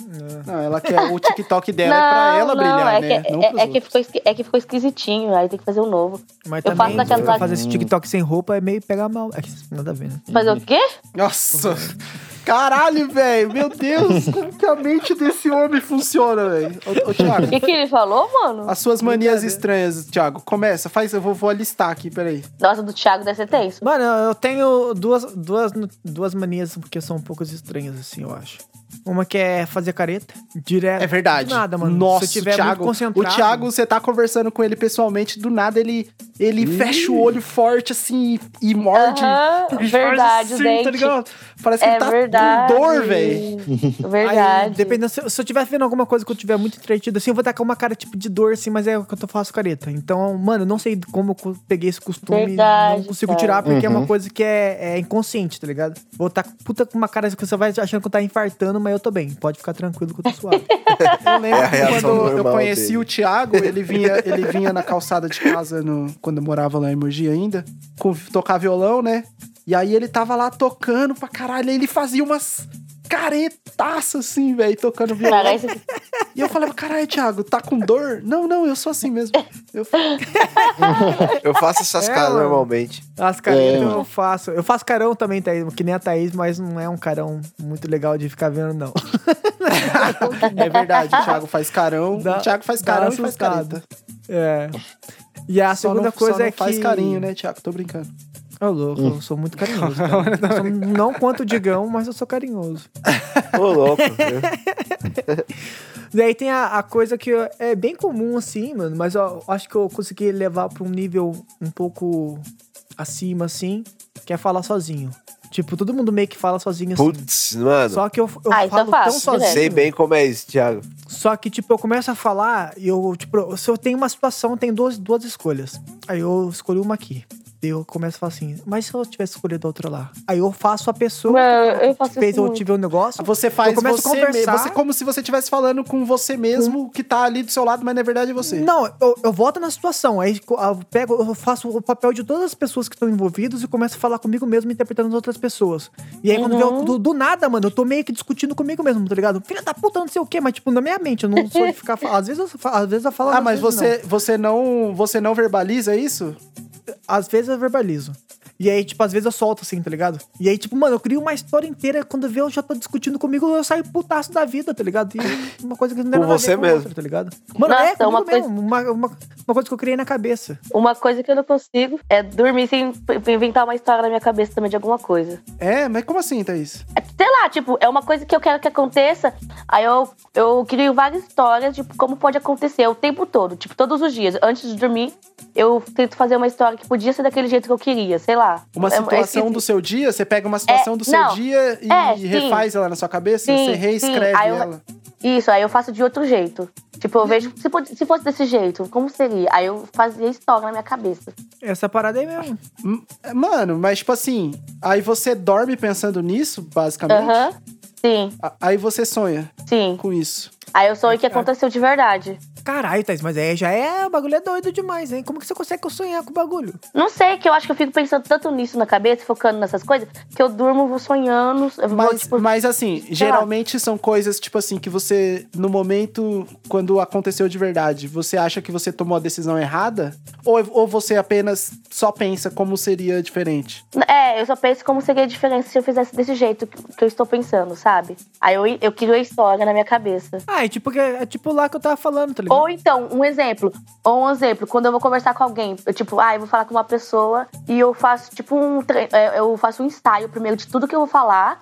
Não, ela quer o TikTok dela é pra ela brilhar, é né? Que, Não é, pros é que outros. ficou, esqui- é que ficou esquisitinho, aí tem que fazer um novo. Mas Eu faço também, naquela- fazer esse TikTok sem roupa é meio pegar mal. É que nada a ver, né? Fazer o quê? Nossa! Caralho, velho! Meu Deus! Como que a mente desse homem funciona, velho? Ô, ô, O Thiago, que, que ele falou, mano? as suas manias estranhas, Thiago. Começa, faz, eu vou, vou alistar aqui, peraí. Nossa, do Thiago deve ser tenso. Mano, eu tenho duas, duas, duas manias que são um pouco estranhas, assim, eu acho. Uma que é fazer careta, direto. É verdade. Do nada, mano. Nossa, Se eu tiver o Thiago, muito concentrado. o Thiago, você tá conversando com ele pessoalmente, do nada ele, ele fecha o olho forte, assim, e morde. E faz verdade, assim, gente. Tá ligado? Parece que É ele tá verdade. com dor, velho. Verdade. Aí, dependendo, se, se eu estiver vendo alguma coisa que eu tiver muito entretido, assim, eu vou tacar uma cara tipo de dor, assim, mas é o que eu faço careta. Então, mano, eu não sei como eu peguei esse costume. Verdade, não consigo cara. tirar, porque é Uhum. uma coisa que é, é inconsciente, tá ligado? Vou tá puta com uma cara que você vai achando que eu tá infartando, mas eu tô bem. Pode ficar tranquilo que eu tô suave. Eu lembro É que quando eu conheci dele. o Thiago, ele vinha, ele vinha na calçada de casa no, quando eu morava lá em Mogi ainda, com, tocar violão, né? E aí ele tava lá tocando pra caralho, aí ele fazia umas caretaças assim, velho, tocando violão. Cara, esse- E eu falava, caralho, Thiago, tá com dor? Não, não, eu sou assim mesmo. Eu, Eu faço essas É, caras normalmente. As caretas É, eu faço. Eu faço carão também, Thaís, que nem a Thaís, mas não é um carão muito legal de ficar vendo, não. é verdade, o Thiago faz carão, Dá- o Thiago faz carão e faz careta. É. E a Só segunda não- coisa só não é que. faz carinho, né, Thiago? Tô brincando. Ô, louco, eu sou muito carinhoso. Cara. Eu sou- não quanto o Digão, mas eu sou carinhoso. Ô, louco. viu? Daí tem a, a coisa que é bem comum, assim, mano, mas eu acho que eu consegui levar pra um nível um pouco acima, assim, que é falar sozinho. Tipo, todo mundo meio que fala sozinho assim. Putz, mano. Só que eu, eu Ah, isso falo eu faço, tão sozinho. direto. Sei bem como é isso, Thiago. Só que, tipo, eu começo a falar e eu, tipo, se eu tenho uma situação, tem duas, duas escolhas. Aí eu escolhi uma aqui. Daí eu começo a falar assim, mas se eu tivesse escolhido a outra lá? Aí eu faço a pessoa Mano, eu que faço fez muito. tive um negócio. Você faz eu começo você a conversar. mesmo. Você como se você estivesse falando com você mesmo, que tá ali do seu lado, mas na verdade é você. Não, eu, eu volto na situação. Aí co- eu pego, eu faço o papel de todas as pessoas que estão envolvidas e começo a falar comigo mesmo, interpretando as outras pessoas. E aí, quando vê, eu- do, do nada, mano, eu tô meio que discutindo comigo mesmo, tá ligado? Filha da puta, não sei o quê, mas tipo, na minha mente, eu não sou de ficar. Às vezes eu, às vezes eu falo. Ah, mas você, você não você não verbaliza isso? Às vezes eu verbalizo. E aí, tipo, às vezes eu solto assim, tá ligado? E aí, tipo, mano, eu crio uma história inteira. Quando vê, eu já tô discutindo comigo, eu saio putaço da vida, tá ligado? E uma coisa que não tem a você ver mesmo. outra, tá ligado? Mano, Nossa, é, uma coisa- mesmo. Uma, uma, uma coisa que eu criei na cabeça. Uma coisa que eu não consigo é dormir sem inventar uma história na minha cabeça também de alguma coisa. É, mas como assim, Thaís? É, Sei lá, tipo, é uma coisa que eu quero que aconteça. Aí eu, eu crio várias histórias de como pode acontecer o tempo todo. Tipo, todos os dias. Antes de dormir, eu tento fazer uma história que podia ser daquele jeito que eu queria, sei lá. Uma É- é situação esquisito. do seu dia, você pega uma situação É, do seu não. dia e É, sim. refaz ela na sua cabeça, Sim, você sim. reescreve eu- ela. Isso, aí eu faço de outro jeito. Tipo, eu vejo, se, se fosse desse jeito, como seria? Aí eu fazia história na minha cabeça. Essa parada aí mesmo. Mano, mas tipo assim, aí você dorme pensando nisso, basicamente. Aham. Sim, A- Aí você sonha sim. com isso. Aí eu sonho que aconteceu de verdade. Caralho, Thaís, mas aí já é. O bagulho é doido demais, hein? Como que você consegue sonhar com o bagulho? Não sei, que eu acho que eu fico pensando tanto nisso na cabeça, focando nessas coisas, que eu durmo, vou sonhando. Vou, Mas, tipo, mas assim, geralmente são coisas, tipo assim, que você, no momento, quando aconteceu de verdade, você acha que você tomou a decisão errada? Ou, ou você apenas só pensa como seria diferente? É, eu só penso como seria a diferença se eu fizesse desse jeito que, que eu estou pensando, sabe? Aí eu, eu crio a história na minha cabeça. Ah, é tipo, é tipo lá que eu tava falando, tá ligado? Ou então, um exemplo. Ou um exemplo, quando eu vou conversar com alguém, eu, tipo, ah, eu vou falar com uma pessoa e eu faço, tipo, um. tre- é, Eu faço um ensaio primeiro de tudo que eu vou falar.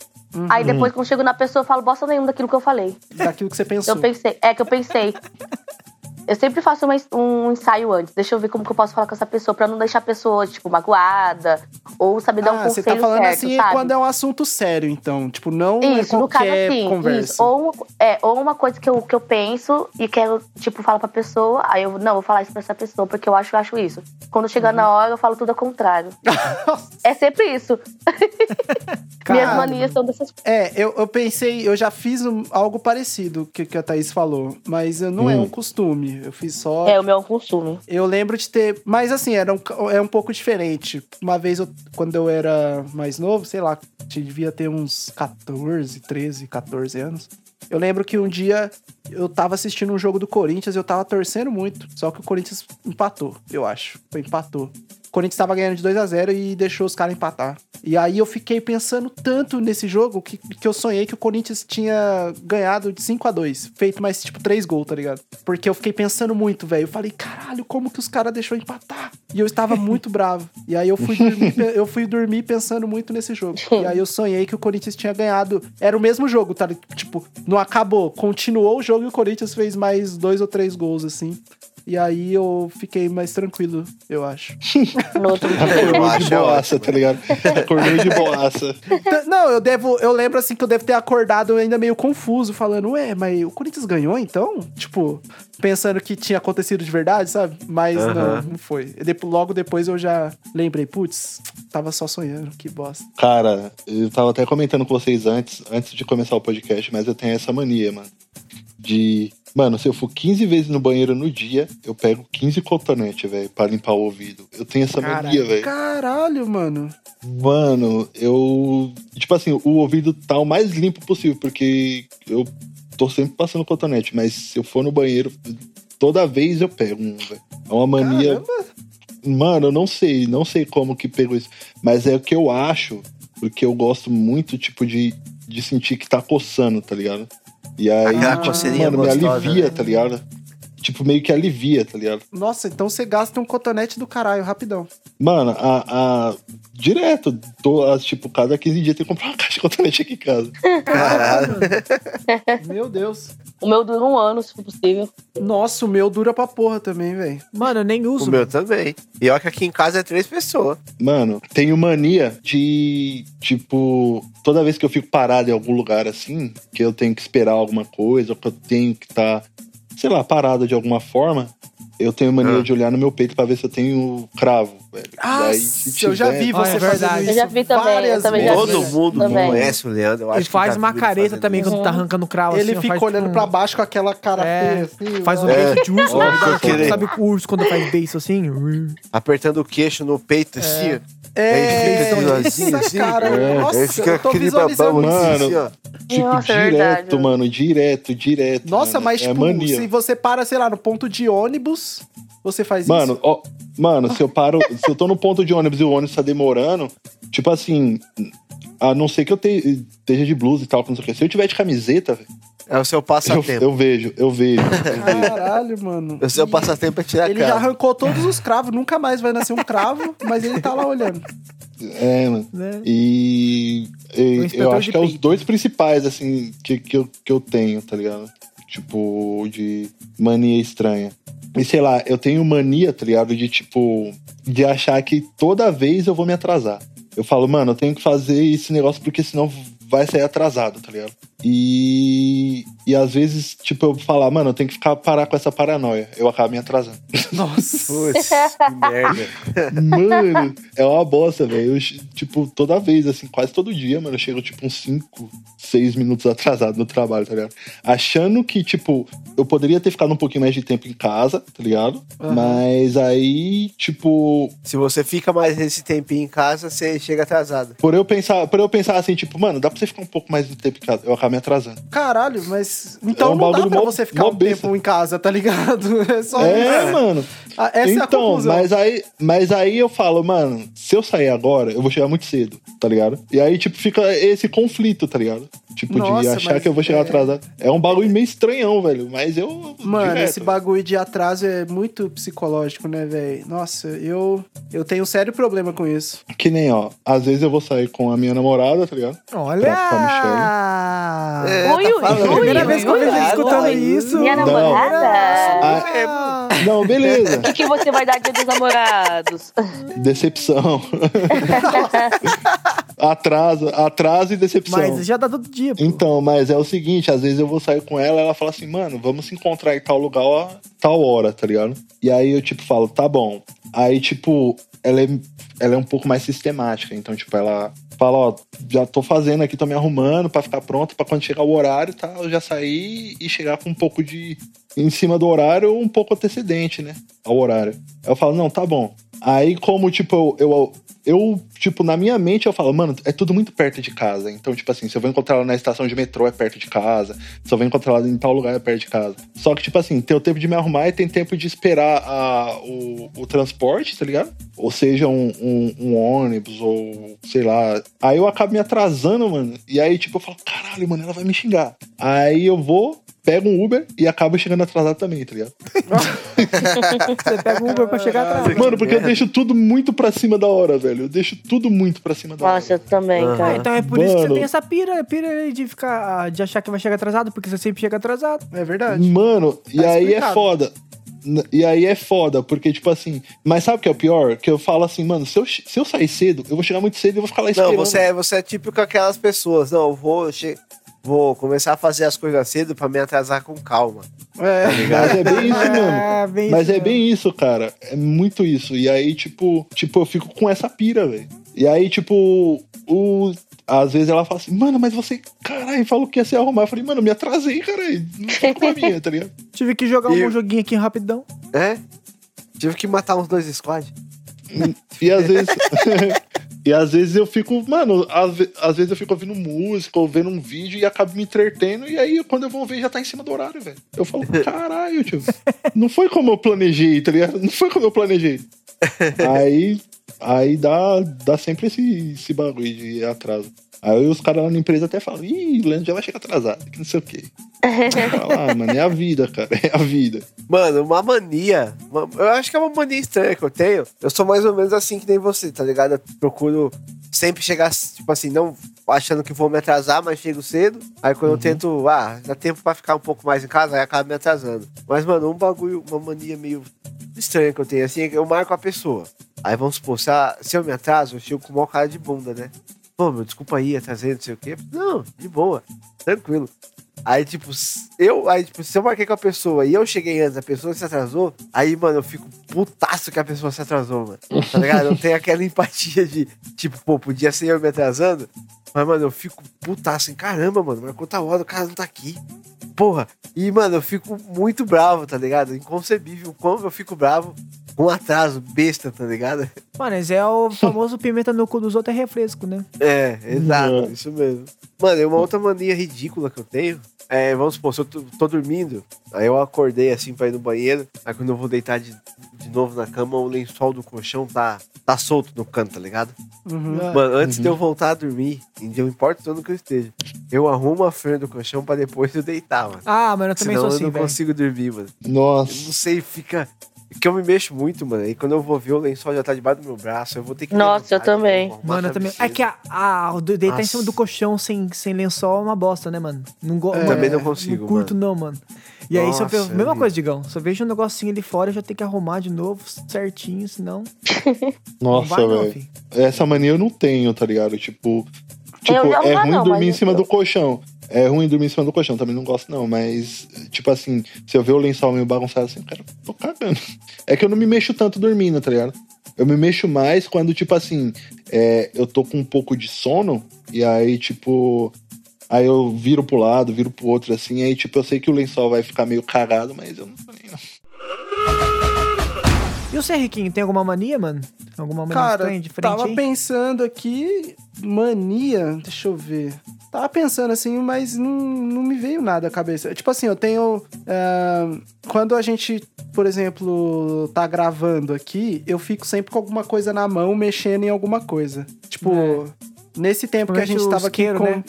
Aí depois, quando chego na pessoa, eu falo bosta nenhuma daquilo que eu falei. Daquilo que você pensou. Eu pensei, é que eu pensei. Eu sempre faço uma- um ensaio antes. Deixa eu ver como que eu posso falar com essa pessoa pra não deixar a pessoa, tipo, magoada. Ou saber dar um ah, conselho você tá falando certo, assim sabe? quando é um assunto sério, então. Tipo, não é Isso, caso qualquer assim, conversa. isso. Ou, uma, é, ou uma coisa que eu, que eu penso e quero, tipo, falar pra pessoa, aí eu, não, vou falar isso pra essa pessoa, porque eu acho, eu acho isso. Quando chegar Uhum. na hora, eu falo tudo ao contrário. é sempre isso. Minhas manias são dessas É, eu, eu pensei, eu já fiz um- algo parecido que, que a Thaís falou, mas não é Hum. um costume. Eu fiz só. É o meu consumo. Eu lembro de ter. Mas assim, era um, é um pouco diferente. Uma vez, eu, quando eu era mais novo, sei lá, devia ter uns 14, 13, 14 anos. Eu lembro que um dia eu tava assistindo um jogo do Corinthians e eu tava torcendo muito. Só que o Corinthians empatou, eu acho. Foi empatou. O Corinthians tava ganhando de 2 a 0 e deixou os caras empatar. E aí eu fiquei pensando tanto nesse jogo que, que eu sonhei que o Corinthians tinha ganhado de 5 a 2 Feito mais, tipo, 3 gols, tá ligado? Porque eu fiquei pensando muito, velho. Eu falei, caralho, como que os caras deixou empatar? E eu estava muito bravo. E aí eu fui, dormir, eu fui dormir pensando muito nesse jogo. E aí eu sonhei que o Corinthians tinha ganhado. Era o mesmo jogo, tá? Tipo, não acabou. Continuou o jogo e o Corinthians fez mais dois ou três gols, assim. E aí eu fiquei mais tranquilo, eu acho. No outro dia. Acho de boaça, ótimo. tá ligado? Acordou de boaça. T- Não, eu devo. Eu lembro assim que eu devo ter acordado ainda meio confuso, falando, ué, mas o Corinthians ganhou então? Tipo, pensando que tinha acontecido de verdade, sabe? Mas não, Aham. não foi. E depo- logo depois eu já lembrei, putz, tava só sonhando, que bosta. Cara, eu tava até comentando com vocês antes, antes de começar o podcast, mas eu tenho essa mania, mano. De. Mano, se eu for 15 vezes no banheiro no dia, eu pego 15 cotonete, velho, pra limpar o ouvido. Eu tenho essa mania, velho. Caralho, mano. Mano, eu. Tipo assim, o ouvido tá o mais limpo possível, porque eu tô sempre passando cotonete, mas se eu for no banheiro, toda vez eu pego um, velho. É uma mania. Caramba. Mano, eu não sei, não sei como que pegou isso. Mas é o que eu acho, porque eu gosto muito, tipo, de, de sentir que tá coçando, tá ligado? E aí, Aquela mano, me gostosa, alivia, né? tá ligado? Tipo, meio que alivia, tá ligado? Nossa, então você gasta um cotonete do caralho, rapidão. Mano, a, a- direto, tô, a- tipo, cada 15 dias tem que comprar uma caixa de cotonete aqui em casa. Caralho. Meu Deus. O meu dura um ano, se for possível. Nossa, o meu dura pra porra também, velho. Mano, eu nem O uso. meu também. E olha que aqui em casa é três pessoas. Mano, tenho mania de, tipo, toda vez que eu fico parado em algum lugar assim, que eu tenho que esperar alguma coisa, ou que eu tenho que estar, sei lá, parado de alguma forma, eu tenho mania Ah. de olhar no meu peito pra ver se eu tenho cravo, velho. Ah, Daí, se eu já vi Ah, você é fazendo verdade. isso Eu já vi também, eu também já vezes. vi. Todo mundo também. conhece o Leandro. Eu acho Ele faz uma careta também isso. quando tá arrancando cravo. Ele assim, fica faz olhando um- pra baixo com aquela cara É, feia assim. Faz um. É. beijo de urso, Nossa, tá. Sabe o urso quando faz beijo assim? Apertando o queixo no peito, assim. Ó. É, Ele fica isso, assim, cara. é. Nossa, fica eu tô aquele visualizando babão isso. assim, ó. Tipo, Nossa, é direto, verdade. mano, direto, direto. Nossa, mano. mas é tipo, mania. se você para, sei lá, no ponto de ônibus Você faz Mano, isso? ó, mano, se eu paro, se eu tô no ponto de ônibus e o ônibus tá demorando, tipo assim, a não ser que eu te- esteja de blusa e tal, não sei o que. Se eu tiver de camiseta, velho, É o seu eu, passatempo. eu vejo, eu vejo. eu vejo. Caralho, mano. O seu E passatempo é tirar Ele já cara. arrancou todos os cravos, nunca mais vai nascer um cravo, mas ele tá lá olhando. É, mano. Né? E, e eu acho que é os dois principais, assim, que, que, eu, que eu tenho, tá ligado? Tipo, de mania estranha. E sei lá, eu tenho mania, tá ligado? De tipo, de achar que toda vez eu vou me atrasar. Eu falo, mano, eu tenho que fazer esse negócio porque senão vai sair atrasado, tá ligado? E, e às vezes, tipo, eu falar, mano, eu tenho que ficar parar com essa paranoia. Eu acabo me atrasando. Nossa. Putz, que merda. Mano, é uma bosta, velho. Eu, Tipo, toda vez, assim, quase todo dia, mano, eu chego, tipo, uns 5, 6 minutos atrasado no trabalho, tá ligado? Achando que, tipo, eu poderia ter ficado um pouquinho mais de tempo em casa, tá ligado? Aham. Mas aí, tipo, Se você fica mais esse tempinho em casa, você chega atrasado. por eu pensar, por eu pensar assim, tipo, mano, dá pra você ficar um pouco mais de tempo em casa, eu acabo me atrasando. Caralho, mas. Então É um não dá pra você ficar um besta. tempo em casa, tá ligado? É só É, isso. mano. Ah, Essa é a então, conclusão. mas aí, mas aí eu falo, mano, se eu sair agora, eu vou chegar muito cedo, tá ligado? E aí, tipo, fica esse conflito, tá ligado? Tipo, de Nossa, achar mas que eu vou chegar é- atrasado. É um bagulho meio estranhão, velho. Mas eu. Mano, direto, esse bagulho de atraso é muito psicológico, né, velho? Nossa, eu, eu tenho um sério problema com isso. Que nem, ó. Às vezes eu vou sair com a minha namorada, tá ligado? Olha! Pra- pra É, Ui, tá falando. ui, Primeira ui, vez que eu vejo escutando ui. isso. Minha Não. namorada? Ah, não, beleza. O que, que você vai dar dia dos namorados? Decepção. atraso, atraso e decepção. Mas já dá todo dia, pô. Então, mas é o seguinte, às vezes eu vou sair com ela, ela fala assim, mano, vamos se encontrar em tal lugar, ó, tal hora, tá ligado? E aí eu, tipo, falo, tá bom. Aí, tipo, ela é, ela é um pouco mais sistemática, então, tipo, ela fala, ó, já tô fazendo aqui, tô me arrumando pra ficar pronto pra quando chegar o horário, tá, eu já sair e chegar com um pouco de... em cima do horário, um pouco antecedente, né, ao horário. Eu falo, não, tá bom. Aí, como, tipo, eu, eu, tipo, na minha mente eu falo, mano, é tudo muito perto de casa. Então, tipo assim, se eu vou encontrar ela na estação de metrô, é perto de casa. Se eu vou encontrar ela em tal lugar, é perto de casa. Só que, tipo assim, tem o tempo de me arrumar e tem tempo de esperar a, o, o transporte, tá ligado? Ou seja, um, um, um ônibus, ou sei lá. Aí eu acabo me atrasando, mano. E aí, tipo, eu falo, caralho, mano, ela vai me xingar. Aí eu vou. Pego um Uber e acabo chegando atrasado também, tá ligado? Você pega um Uber pra chegar atrás. Mano, porque eu deixo tudo muito pra cima da hora, velho. Eu deixo tudo muito pra cima da hora. Nossa, eu também, Aham. Ah, cara. então é por isso que você Mano. tem essa pira, pira de ficar, de achar que vai chegar atrasado, porque você sempre chega atrasado. É verdade. Mano, e Tá aí é explicado. foda. N- E aí é foda, porque, tipo assim. Mas sabe o que é o pior? Que eu falo assim, mano, se eu, se eu sair cedo, eu vou chegar muito cedo e vou ficar lá esperando. Não, você é, você é típico aquelas pessoas. Não, eu vou, che- vou começar a fazer as coisas cedo pra me atrasar com calma. É. Mas é bem isso mesmo. É, bem Mas isso é bem isso, cara. É muito isso. E aí, tipo, tipo, eu fico com essa pira, velho. E aí, tipo, o. Às vezes ela fala assim, mano, mas você, caralho, falou que ia se arrumar. Eu falei, mano, me atrasei, caralho. Não foi culpa minha, tá ligado? Tive que jogar E- um joguinho aqui rapidão. É? Tive que matar uns dois squad. E às vezes. e às vezes eu fico, mano, às, às vezes eu fico ouvindo música ou vendo um vídeo e acabo me entretendo. E aí, quando eu vou ver, já tá em cima do horário, velho. Eu falo, caralho, tio. Não foi como eu planejei, tá ligado? Não foi como eu planejei. aí. Aí dá, dá sempre esse, esse bagulho de atraso. Aí os caras lá na empresa até falam, ih, o Leandro já vai chegar atrasado, que não sei o quê. Fala, ah, mano, é a vida, cara, é a vida. Mano, uma mania. uma- eu acho que é uma mania estranha que eu tenho. Eu sou mais ou menos assim que nem você, tá ligado? Eu procuro sempre chegar, tipo assim, não achando que vou me atrasar, mas chego cedo. Aí quando eu tento, ah, dá tempo pra ficar um pouco mais em casa, aí acaba me atrasando. Mas, mano, um bagulho, uma mania meio estranha que eu tenho, assim, é que eu marco a pessoa. Aí vamos supor, se, a- se eu me atraso, eu chego com o maior cara de bunda, né? Pô, meu, desculpa aí, atrasei, não sei o quê. Não, de boa, tranquilo. Aí, tipo, eu, aí, tipo, se eu marquei com a pessoa e eu cheguei antes, a pessoa se atrasou, aí, mano, eu fico putaço que a pessoa se atrasou, mano. Tá ligado? Eu tenho aquela empatia de, tipo, pô, podia ser eu me atrasando, mas, mano, eu fico putaço, assim, caramba, mano, marcou tal hora, o cara não tá aqui. Porra. E, mano, eu fico muito bravo, tá ligado? Inconcebível como eu fico bravo um atraso besta, tá ligado? Mano, é o famoso pimenta no cu dos outros é refresco, né? É, exato, Uhum. isso mesmo. Mano, e uma outra mania ridícula que eu tenho é, vamos supor, se eu tô, tô dormindo, aí eu acordei assim pra ir no banheiro, aí quando eu vou deitar de, de novo na cama, o lençol do colchão tá, tá solto no canto, tá ligado? Uhum. Mano, antes de eu voltar a dormir, não importa onde que eu esteja, eu arrumo a frente do colchão pra depois eu deitar, mano. Ah, mano, eu também Senão sou eu assim, não velho. consigo dormir, mano. Eu Nossa. não sei, fica. Que eu me mexo muito, mano. E quando eu vou ver o lençol já tá debaixo do meu braço, eu vou ter que. Nossa, eu também. Mano, eu também. É que a, a, o deitar em Nossa. cima do colchão sem, sem lençol é uma bosta, né, mano? Não go... É, mano, também não consigo, Não curto, não, mano. E aí, se eu Nossa, vejo. Mesma é coisa, Digão. Se eu vejo um negocinho ali fora, eu já tenho que arrumar de novo certinho, senão. não Nossa, vai, não, velho. Essa mania eu não tenho, tá ligado? Tipo, tipo é ruim não, dormir em cima eu- do colchão. É ruim dormir em cima do colchão, também não gosto não, mas tipo assim, se eu ver o lençol meio bagunçado assim, cara, tô cagando. É que eu não me mexo tanto dormindo, tá ligado? Eu me mexo mais quando, tipo assim, é, eu tô com um pouco de sono, e aí, tipo, aí eu viro pro lado, viro pro outro, assim, aí, tipo, eu sei que o lençol vai ficar meio cagado, mas eu não tô nem não. E você, Riquinho, tem alguma mania, mano? Alguma mania Cara, estranha, diferente? tava aí? pensando aqui, mania, deixa eu ver. Tava pensando assim, mas não, não me veio nada à cabeça. Tipo assim, eu tenho. ah, quando a gente, por exemplo, tá gravando aqui, eu fico sempre com alguma coisa na mão, mexendo em alguma coisa. Tipo, nesse tempo que a gente Principalmente o tava aqui isqueiro, com- né?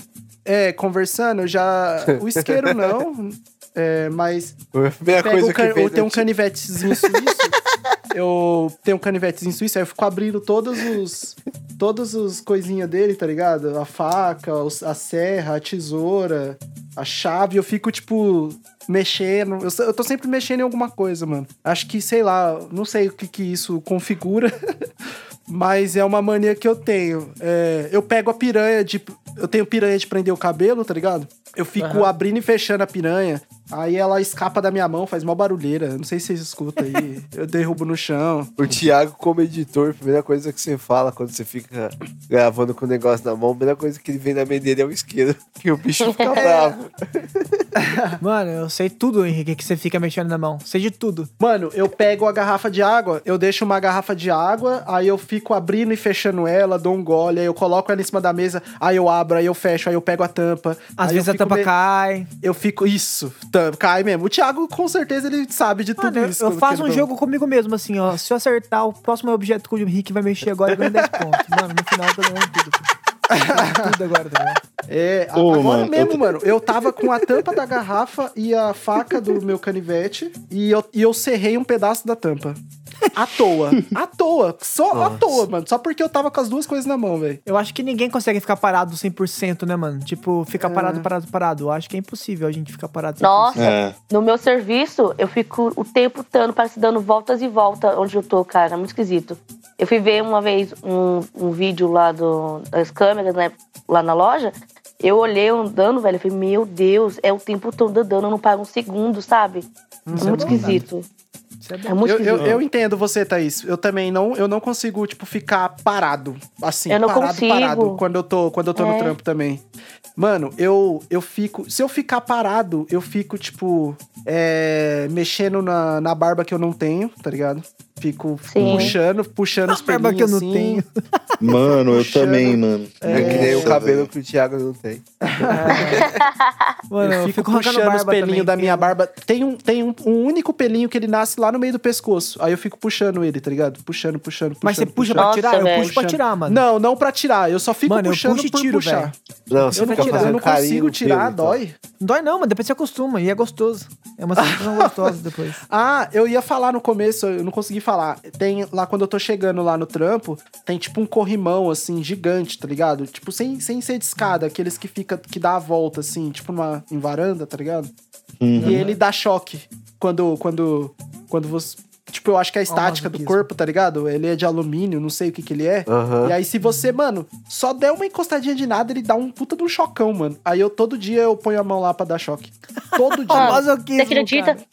é, conversando, eu já. O isqueiro não. É, mas a coisa o can... que veio eu tenho um canivetezinho suíço. eu tenho um canivetezinho suíço, aí eu fico abrindo todos os. Todos os coisinhas dele, tá ligado? A faca, os- a serra, a tesoura, a chave. Eu fico, tipo, mexendo. Eu, eu tô sempre mexendo em alguma coisa, mano. Acho que, sei lá, não sei o que, que isso configura. Mas é uma mania que eu tenho. É, eu pego a piranha de. Eu tenho piranha de prender o cabelo, tá ligado? Eu fico abrindo e fechando a piranha. Aí ela escapa da minha mão, faz mó barulheira. Não sei se vocês escutam aí. eu derrubo no chão. O Thiago, como editor, a primeira coisa que você fala quando você fica gravando com o negócio na mão, a primeira coisa que ele vem na mente dele é o isqueiro. Que o bicho fica bravo. Mano, eu sei tudo, Henrique, que você fica mexendo na mão. Sei de tudo. Mano, eu pego a garrafa de água, eu deixo uma garrafa de água, aí eu fico abrindo e fechando ela, dou um gole, aí eu coloco ela em cima da mesa, aí eu abro, aí eu fecho, aí eu pego a tampa. Às aí vezes a tampa me- cai. Eu fico. Isso, tam- cai mesmo. O Thiago, com certeza, ele sabe de tudo Mano, isso. eu faço ele um jogo comigo mesmo, assim, ó. Se eu acertar o próximo objeto que o Henrique vai mexer agora, eu ganho 10 pontos. Mano, no final eu tô ganhando tudo. Ganho tudo agora, tá ligado? É, Ô, agora mano, mesmo, eu- mano, eu tava com a tampa da garrafa e a faca do meu canivete e eu, e eu serrei um pedaço da tampa. À toa. À toa. Só à toa, mano. Só porque eu tava com as duas coisas na mão, velho. Eu acho que ninguém consegue ficar parado 100%, né, mano? Tipo, ficar parado, parado, parado. Eu acho que é impossível a gente ficar parado 100%. Nossa, É. no meu serviço, eu fico o tempo todo, parece dando voltas e voltas onde eu tô, cara. É muito esquisito. Eu fui ver uma vez um, um vídeo lá do, das câmeras, né, lá na loja. Eu olhei andando, velho. Eu falei, meu Deus, é o tempo todo andando, eu não paro um segundo, sabe? É muito bom, esquisito. Isso é bom. É muito Eu, eu, eu entendo você, Thaís. Eu também não, eu não consigo, tipo, ficar parado. Assim, Eu não parado, consigo. parado. Quando eu tô, quando eu tô no É. trampo também. Mano, eu, eu fico. Se eu ficar parado, eu fico, tipo, é, mexendo na, na barba que eu não tenho, tá ligado? Fico Sim. puxando, puxando os barba que eu pelinhos não assim. tenho. Mano, eu Puxando. também, mano. É, que nem o Nossa, cabelo que o Thiago não tem. Mano, eu fico puxando os pelinhos da minha barba. Tem, um, tem um, um único pelinho que ele nasce lá no meio do pescoço. Aí eu fico puxando ele, tá ligado? Puxando, puxando, puxando. Mas você puxa puxando. pra Nossa, tirar? Eu velho. puxo pra tirar, mano. Não, não pra tirar. Eu só fico Mano, eu puxando puxo e por tiro, puxar. Não, você Eu não, tiro, eu não consigo tirar, pelo, então. dói. Não dói não, mas depois você acostuma e é gostoso. É uma sensação gostosa depois. Ah, eu ia falar no começo, eu não consegui falar. Tem lá quando eu tô chegando lá no trampo, tem tipo um corrimão assim gigante, tá ligado? Tipo sem, sem ser de escada, aqueles que fica que dá a volta assim, tipo numa em varanda, tá ligado? Uhum. E ele dá choque quando quando quando você Tipo, eu acho que é a estática do masoquismo. corpo, tá ligado? Ele é de alumínio, não sei o que que ele é. Aham. E aí, se você, mano, só der uma encostadinha de nada, ele dá um puta de um chocão, mano. Aí eu todo dia eu ponho a mão lá pra dar choque. Todo dia. Mano, masoquismo, Você acredita? cara.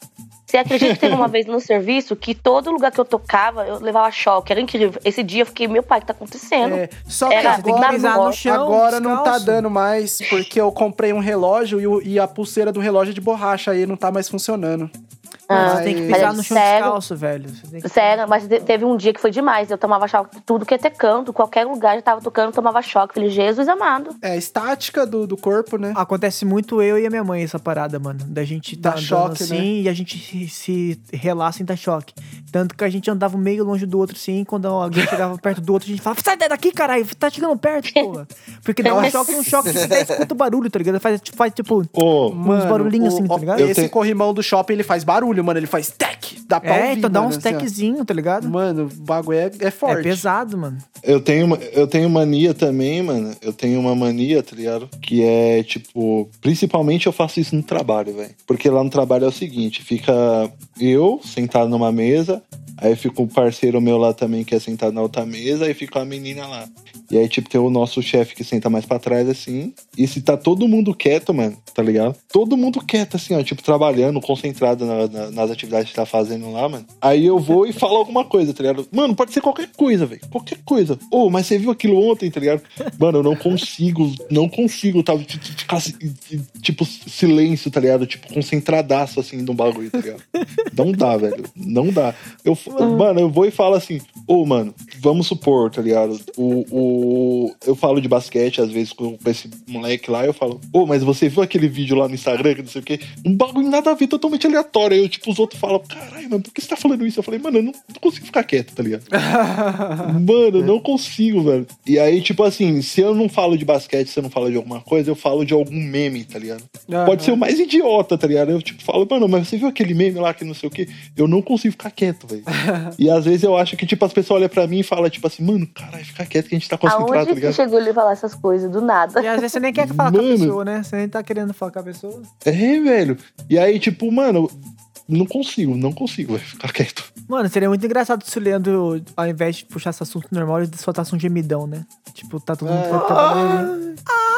Você acredita que teve uma vez no serviço que todo lugar que eu tocava, eu levava choque. Era incrível. Esse dia eu fiquei, meu pai, o que tá acontecendo? É, só que Era, tem que agora, pisar no chão, agora não tá dando mais, porque eu comprei um relógio e, o- e a pulseira do relógio é de borracha, aí não tá mais funcionando. Ah, Você tem que mas pisar no chão sério? descalço, velho. Você tem que- Sério, mas te- teve um dia que foi demais. Eu tomava choque tudo que ia ter canto, qualquer lugar eu tava tocando, tomava choque. Falei, Jesus amado. É a estática do, do corpo, né? Acontece muito eu e a minha mãe essa parada, mano. Da gente Dá tá andando choque, assim né? e a gente se, se relar sem dar choque. Tanto que a gente andava meio longe do outro assim, quando alguém chegava perto do outro, a gente falava, sai daqui, caralho, tá chegando perto, porra. Porque dá um choque, um choque, você até escuta o barulho, tá ligado? Faz, faz tipo, Ô, uns barulhinhos assim, o- tá ligado? Esse tenho- corrimão do shopping, ele faz barulho, mano. Ele faz tec. Dá pra É, ouvir, então dá mano, uns assim, techzinho, tá ligado? Mano, o bagulho é, é forte. É pesado, mano. Eu tenho, eu tenho mania também, mano. Eu tenho uma mania, tá ligado? Que é, tipo, principalmente eu faço isso no trabalho, velho. Porque lá no trabalho é o seguinte: fica eu sentado numa mesa, aí fica um parceiro meu lá também que é sentado na outra mesa, aí fica a menina lá. E aí, tipo, tem o nosso chefe que senta mais pra trás, assim. E se tá todo mundo quieto, mano, tá ligado? Todo mundo quieto, assim, ó, tipo, trabalhando, concentrado na- na- nas atividades que tá fazendo lá, mano. Aí eu vou e falo alguma coisa, tá ligado? Mano, pode ser qualquer coisa, velho. Qualquer coisa. Ô, mas você viu aquilo ontem, tá ligado? Mano, eu não consigo, não consigo, tá? T- t- Ficar, assim, tipo, silêncio, tá ligado? Tipo, concentradaço, assim, no bagulho, tá ligado? Não dá, velho. Não dá. Eu, mano, eu vou e falo assim, ô, mano, vamos supor, tá ligado? O, o, eu falo de basquete, às vezes, com, esse moleque lá, eu falo, ô, mas você viu aquele vídeo lá no Instagram, que não sei o quê? Um bagulho nada a ver, totalmente aleatório. Aí eu, tipo, os outros falam, caralho, mano, por que você tá falando isso? Eu falei, mano, eu não, não consigo ficar quieto, tá ligado? Mano, eu não consigo, velho. E aí, tipo assim, se eu não falo de basquete, se eu não falo de alguma coisa, eu falo de algum meme, tá ligado? Aham. Pode ser o mais idiota, tá ligado? Eu, tipo, falo, mano, mas você viu aquele meme lá que não sei o quê? Eu não consigo ficar quieto, velho. e às vezes eu acho que, tipo, as pessoas olham pra mim e falam, tipo assim, mano, caralho, fica quieto que a gente tá concentrado, tá Aonde que ligado? chegou ele falar essas coisas? Do nada. E às vezes você nem quer falar com a Mano. pessoa, né? Você nem tá querendo falar com a pessoa. É, velho. E aí, tipo, mano, não consigo, não consigo, velho, ficar quieto. Mano, seria muito engraçado se o Leandro, ao invés de puxar esse assunto normal, ele soltasse um gemidão, né? Tipo, tá todo mundo É. trabalhando.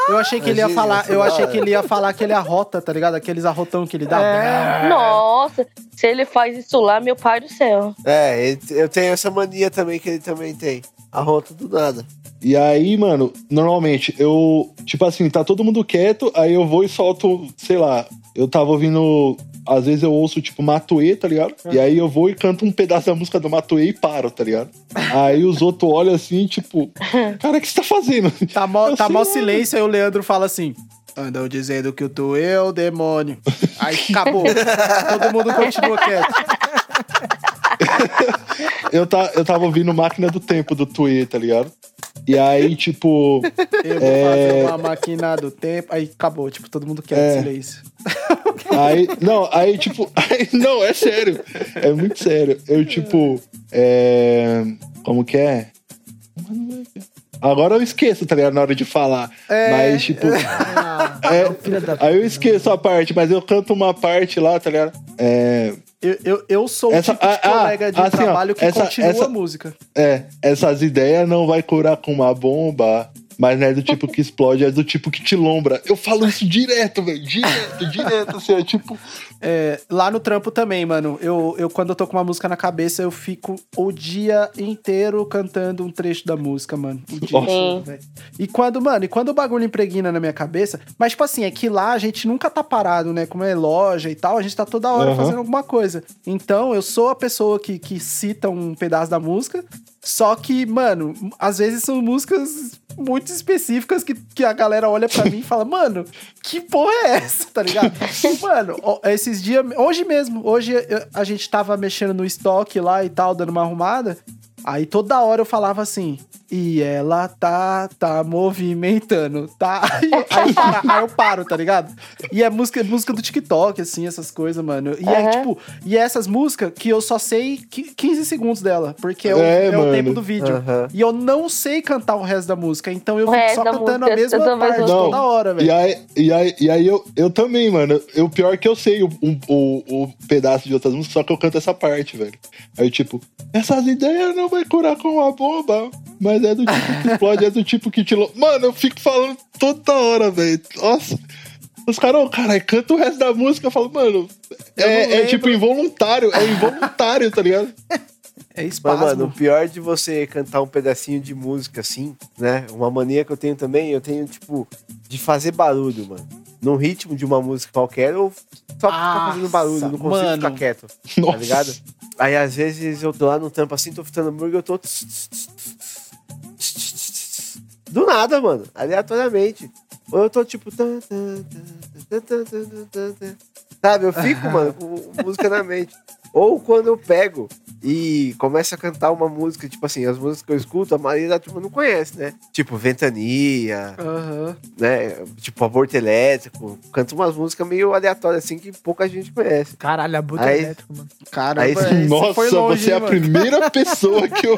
Eu achei que ele ia falar, essa eu achei que ele ia falar aquele arrota, tá ligado? Aqueles arrotão que ele dá. É. Nossa, se ele faz isso lá, meu pai do céu. É, ele- eu tenho essa mania também que ele também tem. A rota do nada. E aí, mano, normalmente eu, tipo assim, tá todo mundo quieto, aí eu vou e solto, sei lá, eu tava ouvindo. Às vezes eu ouço, tipo, Matuê, tá ligado? E aí eu vou e canto um pedaço da música do Matuê e paro, tá ligado? Aí os outros olham assim, tipo, cara, o que você tá fazendo? Tá mó, Eu tá sei mó silêncio, aí o Leandro fala assim: andam dizendo que o tu eu, demônio. Aí acabou. Todo mundo continua quieto. Eu, tá, eu tava ouvindo Máquina do Tempo do Tuê, tá ligado? E aí, tipo. Eu vou É. fazer uma máquina do tempo. Aí acabou, tipo, todo mundo quieto, É. silêncio. Aí, não, aí, tipo, aí, não, é sério. É muito sério. Eu, tipo, é. Como que é? Agora eu esqueço, tá ligado? Na hora de falar. Mas, tipo. é, Filha da aí eu esqueço a parte, mas eu canto uma parte lá, tá ligado? É. Eu, eu, eu sou Essa- o tipo de ah, ah, colega de assim, ó, trabalho que essa- continua essa- a música. É, essas ideias não vai curar com uma bomba, mas não é do tipo que explode, é do tipo que te lombra. Eu falo isso direto, velho. Direto, direto, assim, é tipo. É, lá no trampo também, mano. Eu, eu, quando eu tô com uma música na cabeça, eu fico o dia inteiro cantando um trecho da música, mano. O dia inteiro, velho. E quando, mano, e quando o bagulho impregna na minha cabeça, mas tipo assim, é que lá a gente nunca tá parado, né? Como é loja e tal, a gente tá toda hora Aham. fazendo alguma coisa. Então, eu sou a pessoa que, que cita um pedaço da música, só que, mano, às vezes são músicas muito específicas que, que a galera olha pra mim e fala, mano, que porra é essa, tá ligado? mano, esses dias, hoje mesmo, hoje a gente tava mexendo no estoque lá e tal, dando uma arrumada, aí toda hora eu falava assim, e ela tá, tá movimentando, tá? Aí eu, aí aí eu paro, tá ligado? E é música, música do TikTok, assim, essas coisas, mano. E é Aham. tipo, e é essas músicas que eu só sei qui- 15 segundos dela, porque é, o, É, é o tempo do vídeo. Aham. E eu não sei cantar o resto da música, então eu fico só cantando música, a mesma parte sou toda hora, velho. E aí, e aí, e aí eu, eu também, mano. Eu, pior que eu sei o, um- o, o pedaço de outras músicas, só que eu canto essa parte, velho. Aí, tipo, essas ideias não vai curar com uma bomba, mas é do tipo que explode, é do tipo que te. lo- Mano, eu fico falando toda hora, velho. Nossa. Os caras, oh, caralho, canta o resto da música. Eu falo, mano, Eu não é, é lembro. tipo involuntário, é involuntário, tá ligado? É Mas, espasmo. mano, o pior de você cantar um pedacinho de música assim, né? Uma mania que eu tenho também, eu tenho, tipo, de fazer barulho, mano. num ritmo de uma música qualquer, ou só ficar fazendo barulho, não consigo mano. ficar quieto, tá Nossa. ligado? Aí às vezes eu tô lá no tampo assim, tô fritando hambúrguer, eu tô. Do nada, mano, aleatoriamente. Ou eu tô tipo. Sabe, eu fico, mano, com música na mente. Ou quando eu pego e começo a cantar uma música, tipo assim, as músicas que eu escuto, a maioria da turma não conhece, né? Tipo, Ventania, Aham. né? Tipo, Aborto Elétrico. Canto umas músicas meio aleatórias, assim, que pouca gente conhece. Caralho, a buta Aí- elétrico, mano. Caramba, Aí- esse Nossa, foi longe, você é hein, a mano? primeira pessoa que eu.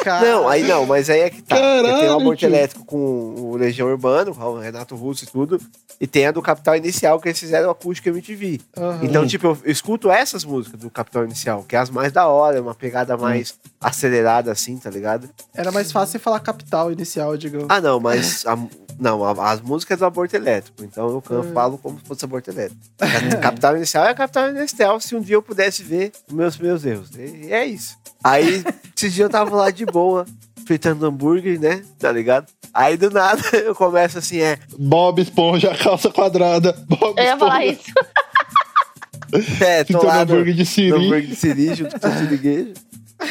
Cara, Não, aí não, mas aí é que tá. Caralho, tem o Aborto. Elétrico com o Legião Urbano, com o Renato Russo e tudo. E tem a do Capital Inicial, que eles fizeram acústica MTV. Aham. Então, tipo, eu escuto essas músicas do Capital Inicial, que é as mais da hora, uma pegada mais acelerada, assim, tá ligado? Era mais fácil falar capital inicial, digamos. Ah, não, mas. a- não, a- as músicas do aborto elétrico. Então eu can- falo como se fosse aborto elétrico. A capital inicial é a capital inicial, se um dia eu pudesse ver os meus, meus erros. E é isso. Aí, esses dias eu tava lá de boa, fritando hambúrguer, né? Tá ligado? Aí do nada eu começo assim, é. Bob Esponja, calça quadrada. Bob Eu ia falar Esponja. isso. É, tô Fritando lá no, hambúrguer de no siri. hambúrguer de siri junto com o siriguejo.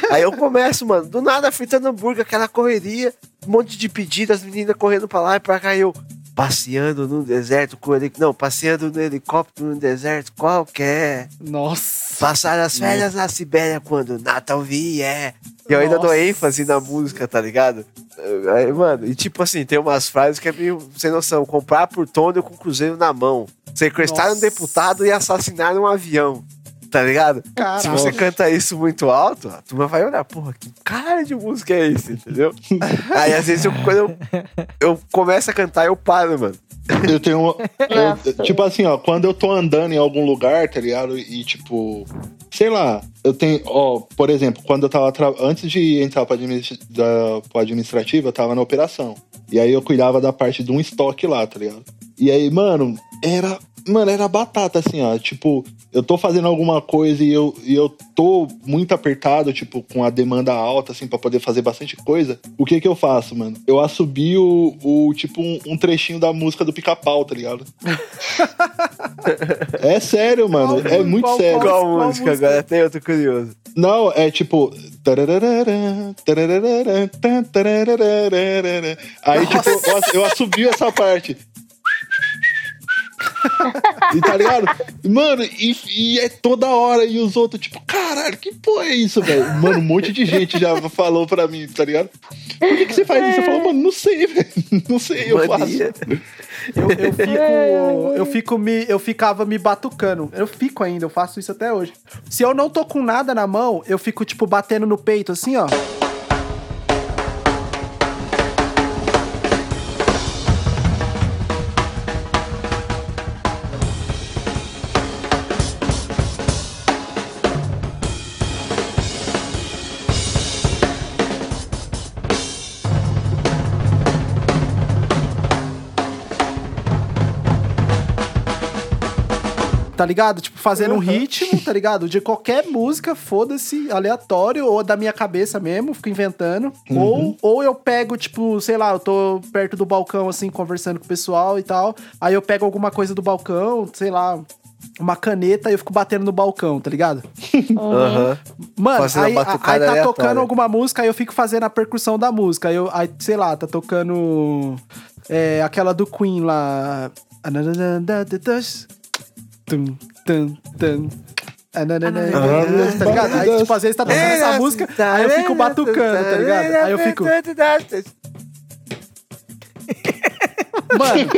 Aí eu começo, mano, do nada fritando hambúrguer, aquela correria, um monte de pedido, as meninas correndo pra lá e pra cá, e eu passeando no deserto com ele, não, passeando no helicóptero no deserto qualquer. Nossa. Passar as férias na Sibéria quando Natal vier. E eu ainda dou Nossa. ênfase na música, tá ligado? Aí, mano, e tipo assim, tem umas frases que é meio sem noção. Comprar por túnel com cruzeiro na mão. Sequestrar um Nossa. deputado e assassinar um avião. Tá ligado? Caralho. Se você canta isso muito alto, a turma vai olhar, porra, que cara de música é esse, entendeu? Aí às vezes eu, quando eu, eu começo a cantar, eu paro, mano. Eu tenho. uma- eu- tipo assim, ó, quando eu tô andando em algum lugar, tá ligado? E tipo. Sei lá, eu tenho. Ó, por exemplo, quando eu tava. tra- Antes de entrar pra, administ... da... pro administrativo, eu tava na operação. E aí eu cuidava da parte de um estoque lá, tá ligado? E aí, mano, era. Mano, era batata, assim, ó. Tipo, eu tô fazendo alguma coisa e eu, e eu tô muito apertado, tipo, com a demanda alta, assim, pra poder fazer bastante coisa. O que que eu faço, mano? Eu assobio o, o tipo, um, um trechinho da música do pica-pau, tá ligado? é sério, mano. Qual- é muito qual- sério. Qual, qual música música? agora? Tem outro curioso. Não, é tipo. Aí, tipo, eu, eu essa parte. E tá ligado? Mano, e, e é toda hora. E os outros, tipo, caralho, que porra é isso, velho? Mano, um monte de gente já falou pra mim, tá ligado? Por que, que você faz isso? Eu falo, mano, não sei, velho. Não sei, eu Mania. faço. Eu, eu fico. Eu fico me. Eu ficava me batucando. Eu fico ainda, eu faço isso até hoje. Se eu não tô com nada na mão, eu fico, tipo, batendo no peito assim, ó. Tá ligado? Tipo, fazendo um ritmo, tá ligado? De qualquer música, foda-se, aleatório, ou da minha cabeça mesmo, fico inventando. Ou, ou eu pego, tipo, sei lá, eu tô perto do balcão, assim, conversando com o pessoal e tal. Aí eu pego alguma coisa do balcão, sei lá, uma caneta e eu fico batendo no balcão, tá ligado? Aham. Mano, Fazendo aí, aí tá aleatória. tocando alguma música, aí eu fico fazendo a percussão da música. Aí, eu, aí sei lá, tá tocando é, aquela do Queen lá. Tum, tum, tum. Tá ligado? Aí, tipo, às vezes tá tocando essa música, aí eu fico batucando, tá ligado? Aí eu fico. Mano,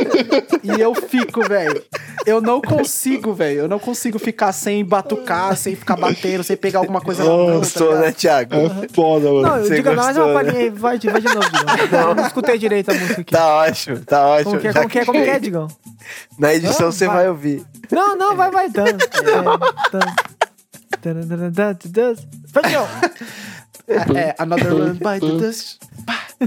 e eu fico, velho. Eu não consigo, velho. Eu não consigo ficar sem batucar, sem ficar batendo, sem pegar alguma coisa na mão. tá Gostou, ligado? né, Thiago? É foda, mano. Não, Você diga, não, mais uma gostou, né? palhinha aí. Vai, de- vai de novo, Digão. Eu não escutei direito a música aqui. Tá ótimo, tá ótimo. Como que é, como que é, como que é, Digão? Na edição você vai. vai ouvir. Não, não, vai, vai. Dan, Vai, Digão. É, Another Run by the Dust.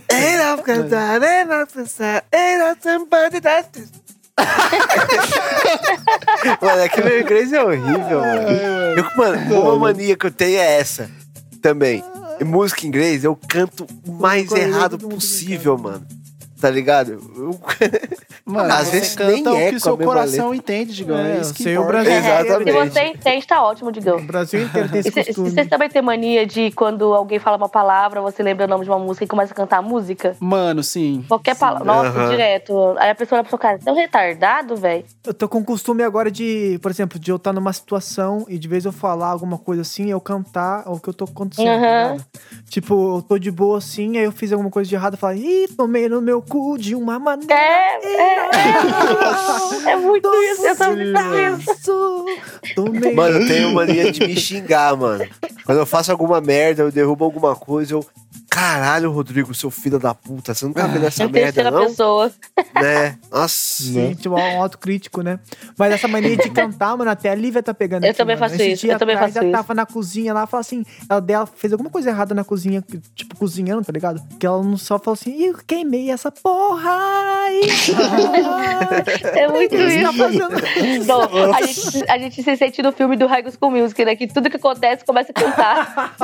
Era cantar, era pensar, era somebody that is- Mano, é que meu inglês é horrível, mano. Eu, mano, uma mania que eu tenho é essa também. Em música em inglês, eu canto o mais errado possível, mano. Tá ligado? Mano, Às vezes canta nem o é que o seu coração entende, Digão. É, É, isso que sei o. Brasil. Exatamente. Se você entende, tá ótimo, O Digão. Brasil inteiro tem esse E costume. vocês também têm mania de quando alguém fala uma palavra, você lembra o nome de uma música e começa a cantar a música? Mano, sim. Qualquer palavra. Nossa, Aham. direto. Aí a pessoa olha pra sua cara, tão retardado, velho. Eu tô com o costume agora de, por exemplo, de eu estar numa situação e de vez eu falar alguma coisa assim, eu cantar o que eu tô acontecendo. tá ligado? Tipo, eu tô de boa assim, aí eu fiz alguma coisa de errado e falei, ih, tomei no meu cu de uma maneira. É, é, é. É muito isso. Eu isso. Tomei. Mano, eu tenho mania de me xingar, mano. Quando eu faço alguma merda, eu derrubo alguma coisa, eu. Caralho, Rodrigo, seu filho da puta, você não tá vendo essa Em merda, terceira não? pessoa. Né? Nossa. Sim, tipo, um autocrítico, né? Mas essa mania de cantar, mano, até a Lívia tá pegando Eu aqui, também mano. faço Esse isso, dia eu também faço ela isso. tava na cozinha lá, fala assim, ela dela fez alguma coisa errada na cozinha, tipo, cozinhando, tá ligado? Que ela não só falou assim, Ih, eu queimei essa porra! ai." É muito tá isso. fazendo Não, a, gente, a gente se sente no filme do High School Music, né? Que tudo que acontece começa a cantar.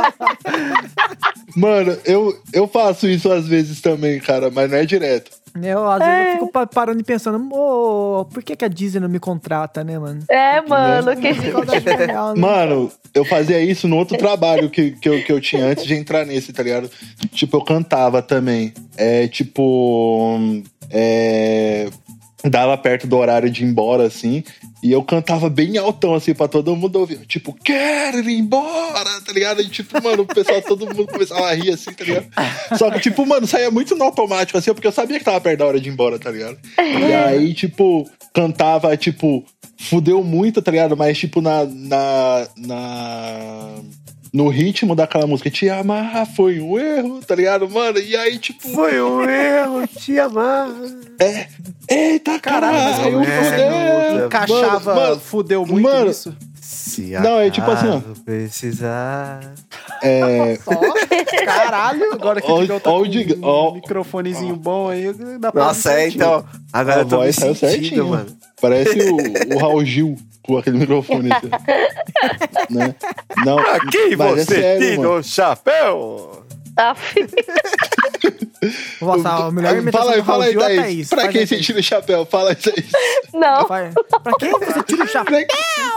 Mano, eu, eu faço isso às vezes também, cara, mas não é direto. Eu, às vezes, eu fico pa- parando e pensando, "Ô, por que, que a Disney não me contrata, né, mano? É, mano. Que... Real, né? Mano, eu fazia isso no outro trabalho que, que, eu, que eu tinha antes de entrar nesse, tá ligado? Tipo, eu cantava também. É tipo. É. Dava perto do horário de ir embora, assim. E eu cantava bem altão, assim, pra todo mundo ouvir. Tipo, quero ir embora, tá ligado? E tipo, mano, o pessoal, todo mundo começava a rir, assim, tá ligado? Só que, tipo, mano, saía muito no automático, assim, porque eu sabia que tava perto da hora de ir embora, tá ligado? E aí, tipo, cantava, tipo, fudeu muito, tá ligado? Mas, tipo, na. na, na no ritmo daquela música, te amar foi um erro, tá ligado, mano? E aí, tipo, Foi um erro te amar. é. Eita, caralho, Caralho, mas é, fudeu. Encaixava, Mano, mano, fudeu muito mano. isso. Se Não, é tipo assim, ó. precisar. É. Só, caralho. Agora que o Ó, tá ó o com Diga- um ó. microfonezinho bom aí, dá pra Nossa, é, então. Agora A eu tô me voz saiu sentindo, certinho. mano. Parece o, o Raul Gil com aquele microfone. assim, né? Não, mas é sério, mano. chapéu? Tá. Nossa, a melhor imitação Fala do fala Raul aí, Gil é Thaís. Thaís. Pra quem você Thaís. tira o chapéu? Fala isso aí. Não. Vai. Pra quem você tira o chapéu?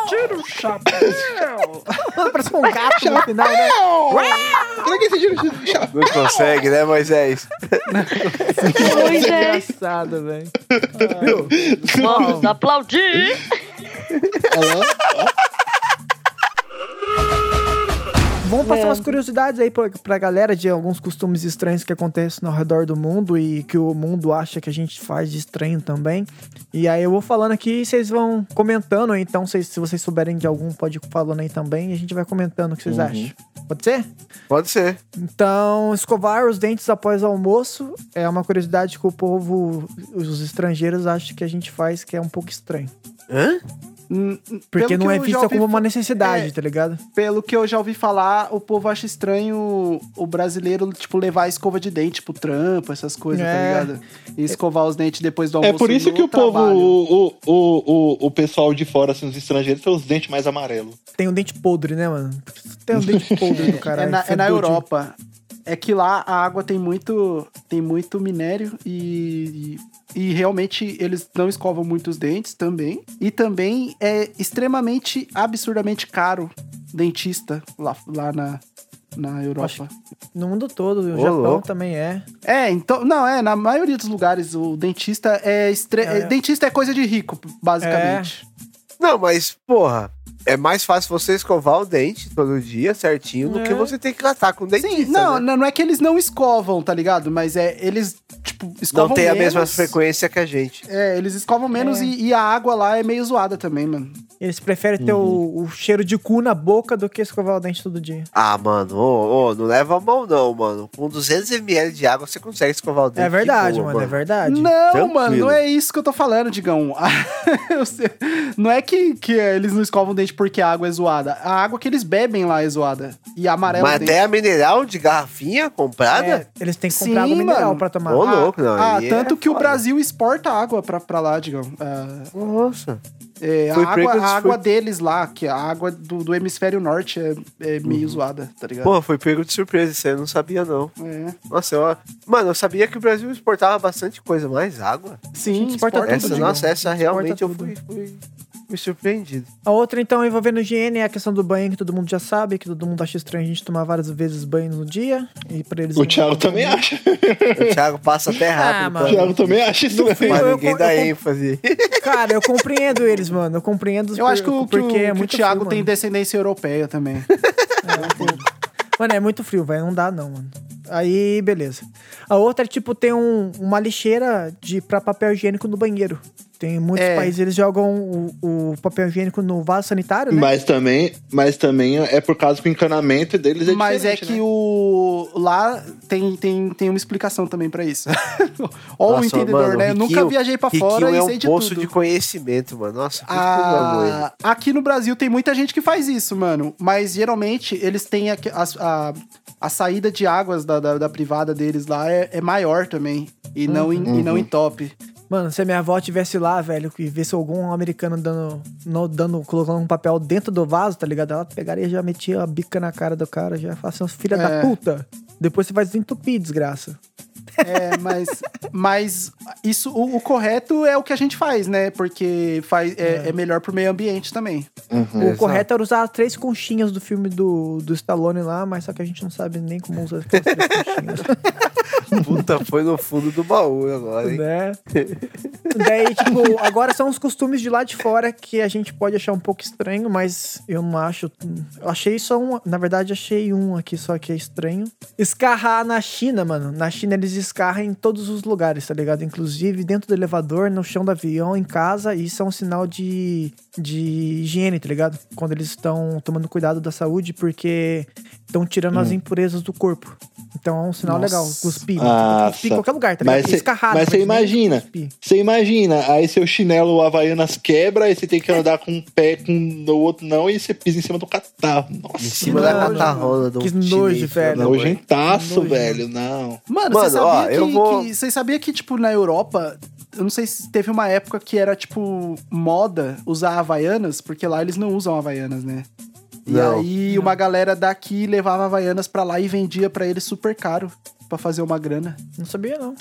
Tira o chapéu. Parece um gato no final, né? Pra quem você tira o chapéu? Não consegue, né, Moisés? Pois é. Engraçado, velho. Vamos aplaudir. Vamos passar É. umas curiosidades aí pra, pra galera de alguns costumes estranhos que acontecem ao redor do mundo e que o mundo acha que a gente faz de estranho também. E aí eu vou falando aqui e vocês vão comentando. Então, se, se vocês souberem de algum, pode ir falando aí também e a gente vai comentando o que vocês acham. Pode ser? Pode ser. Então, escovar os dentes após o almoço é uma curiosidade que o povo, os estrangeiros, acham que a gente faz que é um pouco estranho. Hã? Porque pelo não é vista como uma necessidade, É. tá ligado? Pelo que eu já ouvi falar, o povo acha estranho o brasileiro, tipo, levar a escova de dente pro trampo, essas coisas, É. tá ligado? E escovar os dentes depois do É almoço. por isso que o povo, trabalho. o, o, o, o pessoal de fora, assim, os estrangeiros, tem os dentes mais amarelos. Tem um dente podre, né, mano? Tem um dente podre do É caralho. na, é na fedor de- Europa. É que lá a água tem muito, tem muito minério e, e realmente eles não escovam muito os dentes também. E também é extremamente, absurdamente caro dentista lá, lá na, na Europa. No mundo todo, o Ô, Japão louco. também é. É, então, não, é, na maioria dos lugares o dentista é, estre... É. dentista é coisa de rico, basicamente. Não, mas, porra, é mais fácil você escovar o dente todo dia certinho do É. que você ter que gastar com o dentista. Sim, não, né? não, é que eles não escovam, tá ligado? Mas é, eles, tipo, escovam Não tem a menos. mesma frequência que a gente. É, eles escovam menos É. e, e a água lá é meio zoada também, mano. Eles preferem ter o, o cheiro de cu na boca do que escovar o dente todo dia. Ah, mano, ô, ô, não leva a mão não, mano. Com 200ml de água você consegue escovar o dente. É verdade, de boa, mano, é verdade. Não, Tranquilo. mano, não é isso que eu tô falando, Digão. Não é que, que eles não escovam o dente porque a água é zoada. A água que eles bebem lá é zoada. E amarela Mas o até a mineral de garrafinha comprada? É, eles têm que comprar Sim, água mineral mano. pra tomar. Ô, Ah, louco, não. Ah, é tanto que o foda. Brasil exporta água pra, pra lá, Digão. Ah, Nossa. É, a Foi água, a água foi- deles lá, que a água do, do hemisfério norte é, é meio zoada, tá ligado? Pô, foi pego de surpresa, isso aí eu não sabia, não. É. Nossa, eu... Mano, eu sabia que o Brasil exportava bastante coisa, mais água. Sim, exporta exporta tudo, Essa, tudo. nossa, essa realmente eu fui, fui, fui surpreendido. A outra, então, envolvendo higiene é a questão do banho, que todo mundo já sabe, que todo mundo acha estranho a gente tomar várias vezes banho no dia. E pra eles. O Thiago também acha. O Thiago passa até rápido. Ah, O mano. Thiago também acha isso. frio, Mas ninguém eu- dá eu- ênfase. Cara, eu compreendo eles, mano. Eu compreendo. Eu acho que o, que o, porque que é o muito Thiago frio, tem mano. descendência europeia também. Mano, é muito frio, velho. Não dá, não, mano. Aí, beleza. A outra é, tipo, tem um- uma lixeira de, pra papel higiênico no banheiro. Tem muitos É. países, eles jogam o, o papel higiênico no vaso sanitário, né? Mas também, mas também é por causa que o encanamento deles é Mas é que né? o. Lá tem, tem, tem uma explicação também pra isso. Ó, o entendedor, mano, né? Eu Riquinho- nunca viajei pra Riquinho fora é e um sei de poço tudo. de conhecimento, mano. Nossa, que eu. Ah, aqui no Brasil tem muita gente que faz isso, mano. Mas geralmente eles têm a, a, a, a saída de águas da, da, da privada deles lá é, é maior também. E, não em, e não em top. Mano, se a minha avó tivesse lá, velho, e visse algum americano dando, no- dando, colocando um papel dentro do vaso, tá ligado? Ela pegaria e já metia a bica na cara do cara, já fala assim, filha da É. puta. Depois você vai desentupir, desgraça. É, mas, mas isso, o, o correto é o que a gente faz, né? Porque faz, é, é melhor pro meio ambiente também. Uhum. O correto era usar as três conchinhas do filme do, do Stallone lá, mas só que a gente não sabe nem como usar aquelas três conchinhas. Puta, foi no fundo do baú agora, hein? né? Daí, tipo, agora são os costumes de lá de fora que a gente pode achar um pouco estranho, mas eu não acho. Eu achei só um. Na verdade, achei um aqui só que é estranho. Escarrar na China, mano. Na China eles escarram em todos os lugares, tá ligado? Inclusive dentro do elevador, no chão do avião, em casa. E isso é um sinal de, de higiene, tá ligado? Quando eles estão tomando cuidado da saúde, porque estão tirando as impurezas do corpo. Então é um sinal Nossa. legal. Cuspir. Ah, cuspir em qualquer lugar, tá ligado? Mas cê- Escarrar, mas você imagina, você imagina, aí seu chinelo Havaianas quebra, aí você tem que andar com um pé com o outro não, e você pisa em cima do catarro. Em Nossa, cima nojo, da catarrola do Que nojo, velho. nojentaço, velho, não. Mano, Mano, você ó, sabia, eu que, vou- que- você sabia que, tipo, na Europa, eu não sei se teve uma época que era, tipo, moda usar Havaianas, porque lá eles não usam Havaianas, né? E Não. aí uma galera daqui levava Havaianas pra lá e vendia pra eles super caro. Pra fazer uma grana. Não sabia, não.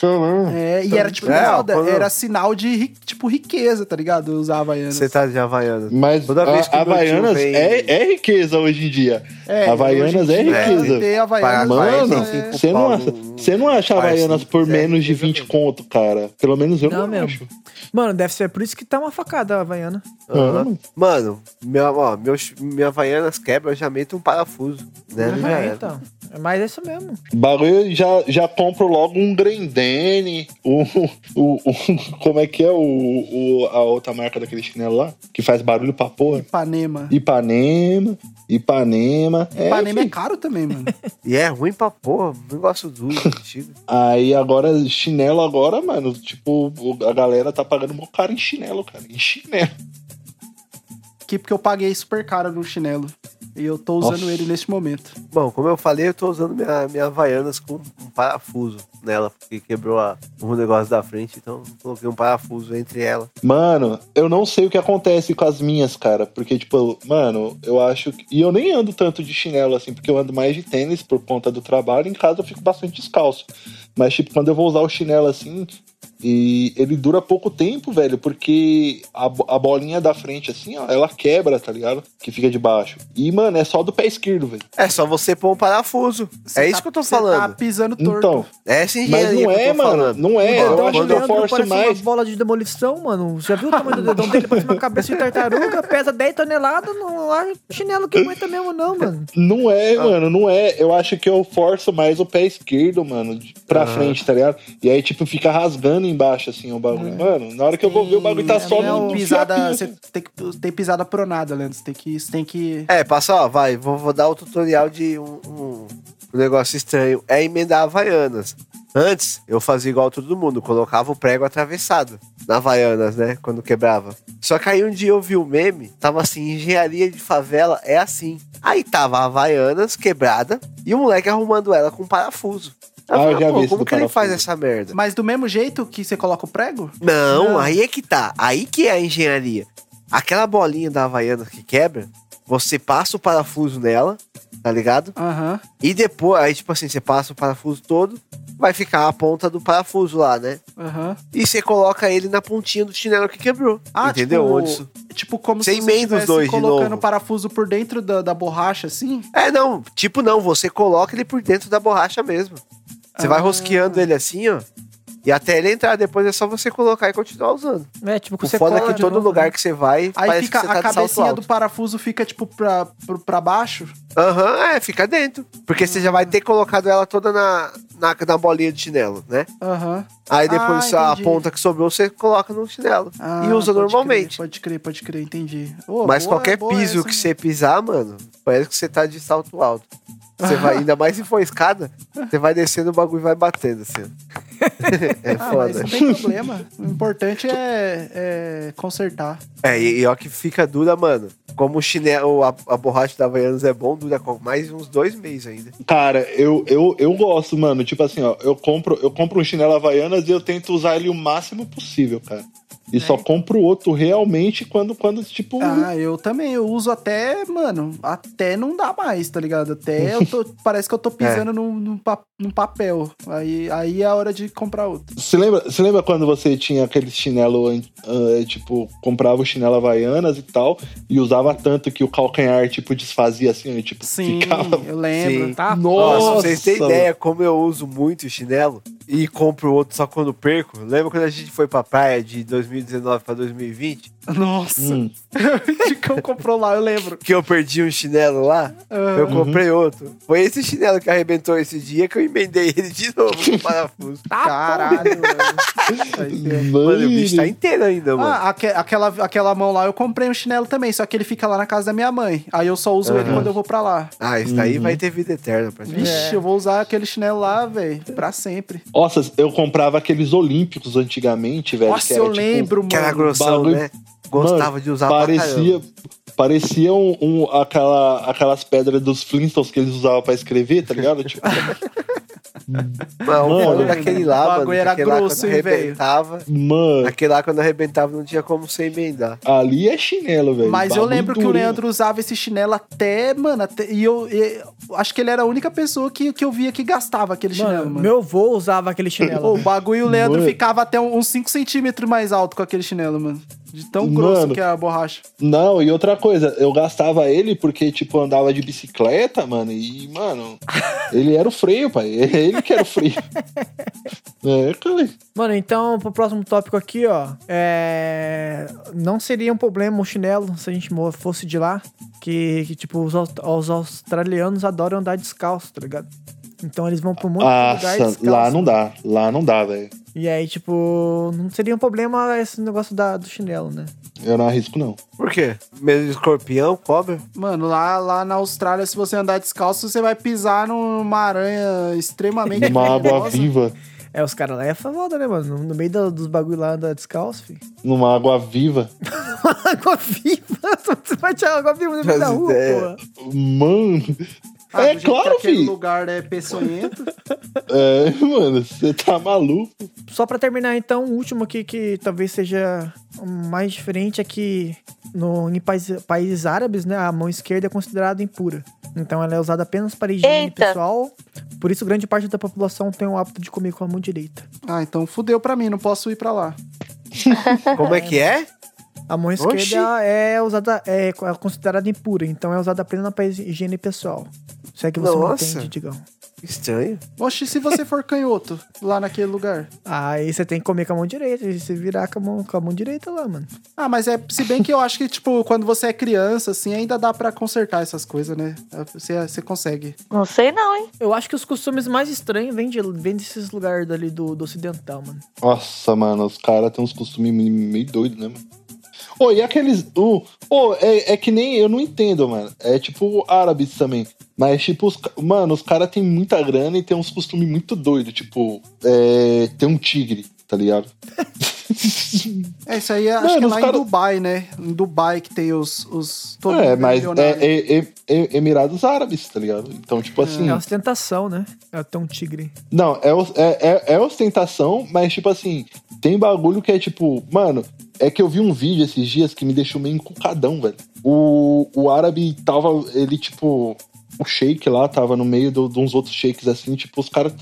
É, e era tipo É, moda, era sinal de, tipo, riqueza, tá ligado? Usar Havaianas. Você tá de Havaianas. Mas Toda vez a, que meu Havaianas vem- é, é riqueza hoje em dia. É, Havaianas hoje em é riqueza. Ter Havaianas, Mano, 45 você não, acha, num- você não acha Parece Havaianas por é menos de riqueza 20 mesmo. conto, cara. Pelo menos eu Não não, mesmo. acho. Mano, deve ser por isso que tá uma facada a Havaiana. Aham. Mano, minha, ó, meu, minha Havaianas quebra, eu já meto um parafuso. Né? Já É, era. então. Mas é isso mesmo. Bagulho já, já compro logo um Grendene, o, o, o- como é que é o, o- a outra marca daquele chinelo lá? Que faz barulho pra porra. Ipanema. Ipanema, Ipanema. É, Ipanema é filho. caro também, mano. E é ruim pra porra, negócio duro, antigo. Aí agora, chinelo agora, mano, tipo, a galera tá pagando mó caro em chinelo, cara. Em chinelo. Que porque eu paguei super caro no chinelo. E eu tô usando Nossa. ele neste momento. Bom, como eu falei, eu tô usando minha, minha Havaianas com um parafuso nela, porque quebrou a, o negócio da frente, então coloquei um parafuso entre ela. Mano, eu não sei o que acontece com as minhas, cara. Porque, tipo, mano, eu acho. que- E eu nem ando tanto de chinelo, assim, porque eu ando mais de tênis por conta do trabalho. Em casa eu fico bastante descalço. Mas, tipo, quando eu vou usar o chinelo assim. E ele dura pouco tempo, velho, porque a, a bolinha da frente, assim, ó, ela quebra, tá ligado? Que fica de baixo. E, mano, é só do pé esquerdo, velho. É só você pôr um parafuso. Você é tá- isso que eu tô você falando. tá pisando torto. Então, É essa mas engenharia não que é, eu tô mano. falando. Não é. o Eu dedão acho do que eu Leandro forço parece mais. uma bola de demolição, mano. Já viu o tamanho do dedão dele? Parece uma cabeça de tartaruga, pesa 10 toneladas. Não há chinelo que aguenta mesmo, não, mano. Não é, mano, não é. Eu acho que eu forço mais o pé esquerdo, mano, de- pra frente, tá ligado? E aí, tipo, fica rasgando embaixo, assim, o bagulho. Mano, na hora que eu vou ver, o bagulho tá só é no no pisada. Você tem que tem pisada pronada, Leandro. Você tem que. Você tem que. É, passa, ó, vai, vou, vou dar o tutorial de um, um- um negócio estranho. É emendar Havaianas. Antes, eu fazia igual todo mundo, colocava o prego atravessado na Havaianas, né? Quando quebrava. Só que aí um dia eu vi o meme, tava assim, engenharia de favela é assim. Aí tava a Havaianas quebrada e o moleque arrumando ela com parafuso. Ah, eu falei, já "Pô, vi Como que ele parafuso." faz essa merda? Mas do mesmo jeito que você coloca o prego? Não, Não. aí é que tá. Aí que é a engenharia. aquela bolinha da Havaiana que quebra, você passa o parafuso nela, tá ligado? Aham. E depois, aí tipo assim, você passa o parafuso todo, vai ficar a ponta do parafuso lá, né? Aham. E você coloca ele na pontinha do chinelo que quebrou. Ah, entendeu? tipo, Onde isso- tipo como Você se você estivesse colocando novo. parafuso por dentro da, da borracha, assim. É, não, tipo não, você coloca ele por dentro da borracha mesmo. Você vai Ah. rosqueando ele assim, ó. E até ele entrar, depois é só você colocar e continuar usando. É, tipo, que O você foda é que todo novo, lugar né? que você vai, Aí parece fica que você tá a salto cabecinha do parafuso fica tipo pra, pra, pra baixo. Aham, é, fica dentro. Porque você já vai ter colocado ela toda na, na, na bolinha de chinelo, né? Aham. Aí depois Ah, a ponta que sobrou você coloca no chinelo. Ah, e usa pode normalmente. crer, pode crer, pode crer, entendi. Ô, Mas boa- qualquer boa piso essa, que você pisar, mano, parece que você tá de salto alto. Você vai, ainda mais se for escada, você vai descendo o bagulho e vai batendo, assim. é Ah, mas foda. não tem problema. O importante é, é consertar. É, e, e ó que fica dura, mano. Como o chinelo, a, a borracha da Havaianas é bom, dura mais uns dois meses ainda. Cara, eu, eu, eu gosto, mano. Tipo assim, ó, eu compro, eu compro um chinelo Havaianas e eu tento usar ele o máximo possível, cara. E só compro outro realmente quando, quando tipo. Ah, eu também. Eu uso até, mano, até não dá mais, tá ligado? Até eu tô. parece que eu tô pisando num, num, pa- num papel. Aí, aí é a hora de comprar outro. Você lembra, você lembra quando você tinha aquele chinelo, ah, tipo, comprava o chinelo Havaianas e tal, e usava tanto que o calcanhar, tipo, desfazia assim, tipo, Sim, ficava. eu lembro. Sim. Tá? Nossa, Nossa, pra vocês terem ideia como eu uso muito chinelo e compro outro só quando perco. Lembra quando a gente foi pra praia de 2019 pra 2020? Nossa. Hum. De que eu comprou lá, eu lembro. Que eu perdi um chinelo lá? Eu comprei outro. Foi esse chinelo que arrebentou esse dia que eu emendei ele de novo com parafuso. Caralho, velho. Mano, o bicho tá inteiro ainda, mano. Ah, aque- aquela, aquela mão lá eu comprei um chinelo também, só que ele fica lá na casa da minha mãe. Aí eu só uso ele quando eu vou pra lá. Ah, isso daí vai ter vida eterna pra gente. Vixe, eu vou usar aquele chinelo lá, velho, pra sempre. Nossa, eu comprava aqueles olímpicos antigamente, velho. Nossa, que era, eu tipo, lembro, Que era mano. grossão, bagulho- né? Gostava Mano, de usar parecia, parecia um, um- aquela, aquelas pedras dos Flintstones que eles usavam pra escrever, tá ligado? Tipo, Mas o Mano, daquele lá, o mano. bagulho que era aquele lá grosso, quando arrebentava. mano, Aquele lá quando arrebentava não tinha como você emendar. ali é chinelo, velho. Mas eu lembro que o. Leandro usava esse chinelo até, mano, até, e eu, e- acho que ele era a única pessoa que, que eu via que gastava aquele chinelo, Mano, mano. meu avô usava aquele chinelo. o bagulho, o Leandro Mano. ficava até uns 5 centímetros mais alto com aquele chinelo, mano. De tão grosso Mano. que é a borracha. Não, e outra coisa, eu gastava ele porque, tipo, andava de bicicleta, mano, e, mano, ele era o freio, pai. Ele que era o freio. É, cara. Mano, então, pro próximo tópico aqui, ó. É... Não seria um problema o chinelo se a gente fosse de lá. Que, que tipo, os, os australianos adoram andar descalço, tá ligado? Então eles vão um monte de lugar Nossa, descalço. lá não dá. Lá não dá, velho. E aí, tipo, não seria um problema esse negócio da, do chinelo, né? Eu não arrisco, não. Por quê? Medo de escorpião, cobra? Mano, lá, lá na Austrália, se você andar descalço, você vai pisar numa aranha extremamente Numa água viva. É, os caras lá é foda, né, mano? No, meio do- dos bagulho lá andar descalço, filho. Numa água viva. água viva! Você vai tirar água viva no meio da rua, ideia. porra. Mano. Ah, é que claro, aquele filho. lugar é peçonhento. É, mano, você tá maluco. Só pra terminar, então, o último aqui que talvez seja mais diferente é que no, em países, países árabes, né, a mão esquerda é considerada impura. Então ela é usada apenas para higiene Eita. pessoal. Por isso, grande parte da população tem o hábito de comer com a mão direita. Ah, então fudeu pra mim, não posso ir pra lá. Como é que é? A mão Oxi. esquerda é usada, é considerada impura, então é usada apenas para higiene pessoal. Se é que você Nossa. não entende, Digão. Estranho. Oxe, se você for canhoto lá naquele lugar. Aí você tem que comer com a mão direita, e você virar com a mão, com a mão direita lá, mano. Ah, mas é. Se bem que eu acho que, tipo, quando você é criança, assim, ainda dá pra consertar essas coisas, né? Você, você consegue. Não sei não, hein? Eu acho que os costumes mais estranhos vêm, de, vêm desses lugares dali do, do ocidental, mano. Nossa, mano, os caras têm uns costumes meio doidos, né, mano? Ô, e aqueles. Ô, ô, é, é que nem. Eu não entendo, mano. É tipo árabes também. Mas, tipo, os, mano, os caras têm muita grana e tem uns costumes muito doidos. Tipo, é, tem um tigre, tá ligado? É, isso aí acho Mano, que é lá cara- em Dubai, né? Em Dubai que tem os. os todo é, mas é, é- é- é Emirados Árabes, tá ligado? Então, tipo assim. É ostentação, né? É ter um tigre. Não, é, é, é, é ostentação, mas tipo assim, tem bagulho que é tipo, mano, É que eu vi um vídeo esses dias que me deixou meio encucadão, velho. O, o árabe tava, ele tipo, o shake lá tava no meio de uns outros shakes assim, tipo, os caras.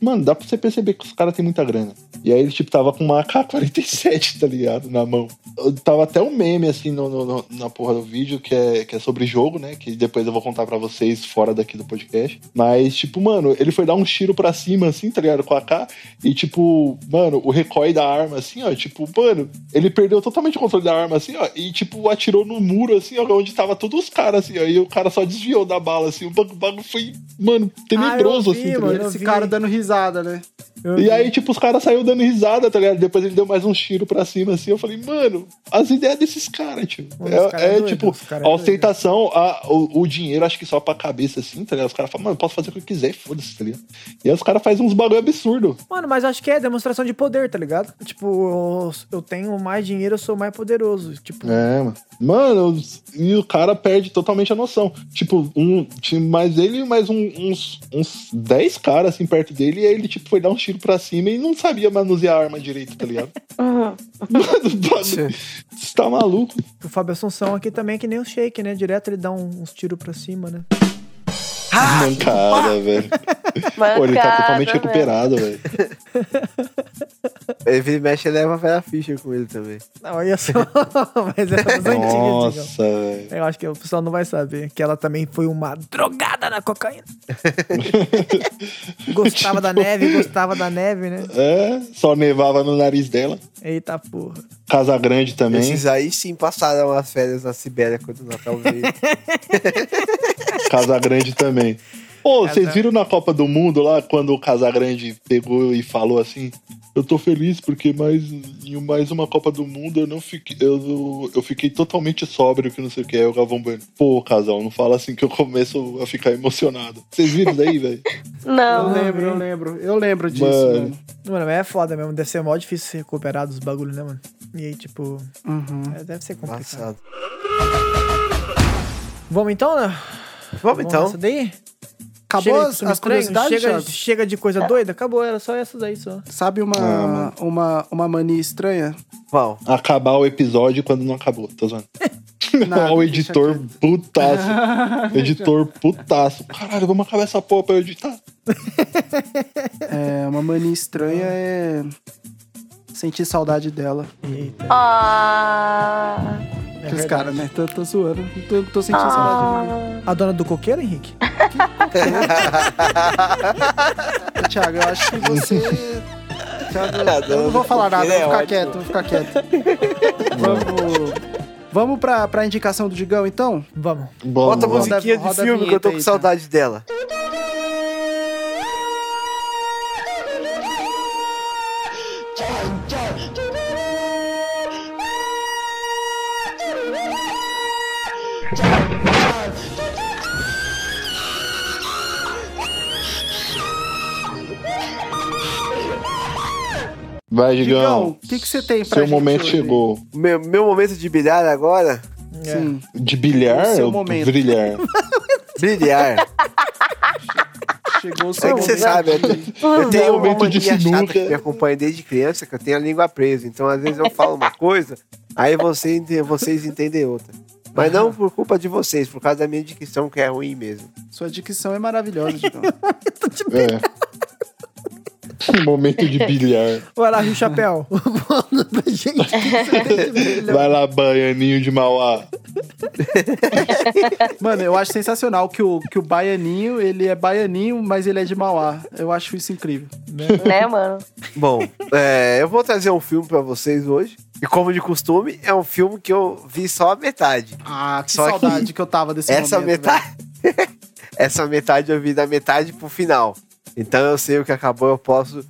Mano, dá pra você perceber que os caras têm muita grana. E aí ele, tipo, tava com uma AK-47, tá ligado? Na mão. Eu- Tava até um meme, assim, no, no- no- na porra do vídeo, que é, que é sobre jogo, né? Que depois eu vou contar pra vocês fora daqui do podcast. Mas, tipo, mano, ele foi dar um tiro pra cima, assim, tá ligado? Com a AK. E, tipo, mano, o recoil da arma, assim, ó. Tipo, mano, ele perdeu totalmente o controle da arma, assim, ó. E, tipo, atirou no muro, assim, ó, onde tava todos os caras, assim, ó. E o cara só desviou da bala, assim. O bagulho- foi, mano, tenebroso, Ah, eu vi, assim, tá mano, Esse vi. cara dando risada, né? Eu E vi. aí, tipo, os caras saíram dando risada, tá ligado? Depois ele deu mais um tiro pra cima, assim. Eu falei, mano, as ideias desses caras, tio. Mano, é cara é é, tipo, cara é a ostentação, a, o, o dinheiro, acho que só pra cabeça, assim, tá ligado? Os caras falam, mano, eu posso fazer o que eu quiser, foda-se, tá ligado? E aí os caras fazem uns bagulho absurdo. Mano, mas acho que é demonstração de poder, tá ligado? Tipo, eu, eu tenho mais dinheiro, eu sou mais poderoso. Tipo, É, mano. Mano, e o cara perde totalmente a noção. Tipo, um, tinha mais ele e mais um- uns, uns 10 caras, assim, perto dele, e aí ele, tipo, foi dar um tiro pra cima e não sabia manusear a arma direito, tá ligado? Mano, você tá maluco? o Fábio Assunção aqui também é que nem o Shake, né? Direto ele dá um- uns tiros pra cima, né? Mancada, velho. Pô, ele tá Mancada, totalmente velho. recuperado, velho. Ele mexe e leva a Vera Fischer com ele também. Não, olha só. mas é das antigas. Nossa, velho. Eu acho que o pessoal não vai saber que ela também foi uma drogada na cocaína. gostava da neve, gostava da neve, né? É, só nevava no nariz dela. Eita porra. Casa Grande também. Esses aí sim passaram as férias na Sibéria quando o Natal veio. Casa Grande também. Pô, vocês viram na Copa do Mundo lá, quando o Casagrande pegou e falou assim: Eu tô feliz porque mais, em mais uma Copa do Mundo eu não fiquei. Eu, eu fiquei totalmente sóbrio, que não sei o que. Aí o Galvão Bueno, pô, casal, não fala assim que eu começo a ficar emocionado. Vocês viram isso aí, velho? Eu Não. lembro, eu lembro. Eu lembro disso, Mano. mano. Mano, mas é foda mesmo. Deve ser mó difícil se recuperar dos bagulhos, né, mano? E aí, tipo, Uhum. é, deve ser complicado. Passado. Vamos então, né? Vamos então. nessa daí? Acabou Chega as, as curiosidades, Chega, chega de coisa doida? Acabou, era só essas aí só. Sabe uma, Ah, uma, uma mania estranha? Qual? Acabar o episódio quando não acabou, tô zoando. Nada, o editor putaço. editor putaço. Caralho, vamos acabar essa porra pra eu editar. É, uma mania estranha é sentir saudade dela. Eita. Ah. É verdade. caras, né? Tô, tô zoando. Tô, tô sentindo saudade. Ah. A dona do coqueiro, Henrique? Ô, Thiago, eu acho que você. Thiago, eu não vou falar nada, vou é ficar ótimo. quieto, vou ficar quieto. Vamos. Vamos pra, pra indicação do Digão, então? Vamos. Bota a musiquinha de roda a filme que eu tô com aí, saudade dela. Vai, Digão, o que, que você tem pra Seu gente momento hoje? chegou. Meu, meu momento de brilhar agora, Sim. De bilhar O seu ou momento. brilhar? brilhar. Chegou o É seu que você sabe, eu tenho, eu tenho uma momento de sinuca. que me acompanha desde criança, que eu tenho a língua presa. Então, às vezes, eu falo uma coisa, aí você, vocês entendem outra. Mas não por culpa de vocês, por causa da minha dicção, que é ruim mesmo. Sua dicção é maravilhosa, Digão. É. Momento de bilhar. Vai lá, Rio Chapéu. Manda pra gente. que. Vai lá, baianinho de Mauá. Mano, eu acho sensacional que o, que o baianinho, ele é baianinho, mas ele é de Mauá. Eu acho isso incrível. Né, mano? Bom, é, eu vou trazer um filme pra vocês hoje. E como de costume, é um filme que eu vi só a metade. Ah, que Só que saudade que... eu tava desse Essa momento. metade. essa metade eu vi da metade pro final. Então eu sei o que acabou, eu posso.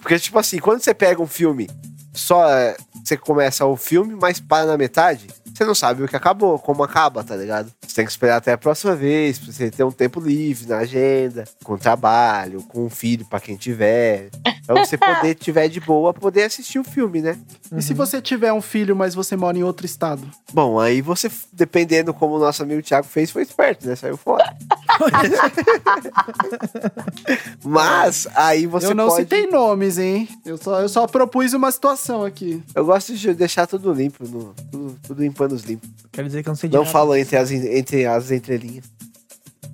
Porque, tipo assim, quando você pega um filme, só é, você começa o filme, mas para na metade, você não sabe o que acabou, como acaba, tá ligado? Você tem que esperar até a próxima vez, pra você ter um tempo livre na agenda, com trabalho, com um filho pra quem tiver. Pra você poder, tiver de boa, poder assistir o filme, né? E se você tiver um filho, mas você mora em outro estado? Bom, aí você, dependendo como o nosso amigo Thiago fez, foi esperto, né? Saiu fora. Mas aí você eu não pode. citei nomes, hein? Eu só, eu só propus uma situação aqui. Eu gosto de deixar tudo limpo, no- tudo, tudo em panos limpos. Quer dizer que eu não sei de Não nada. falo entre as, entre as entrelinhas.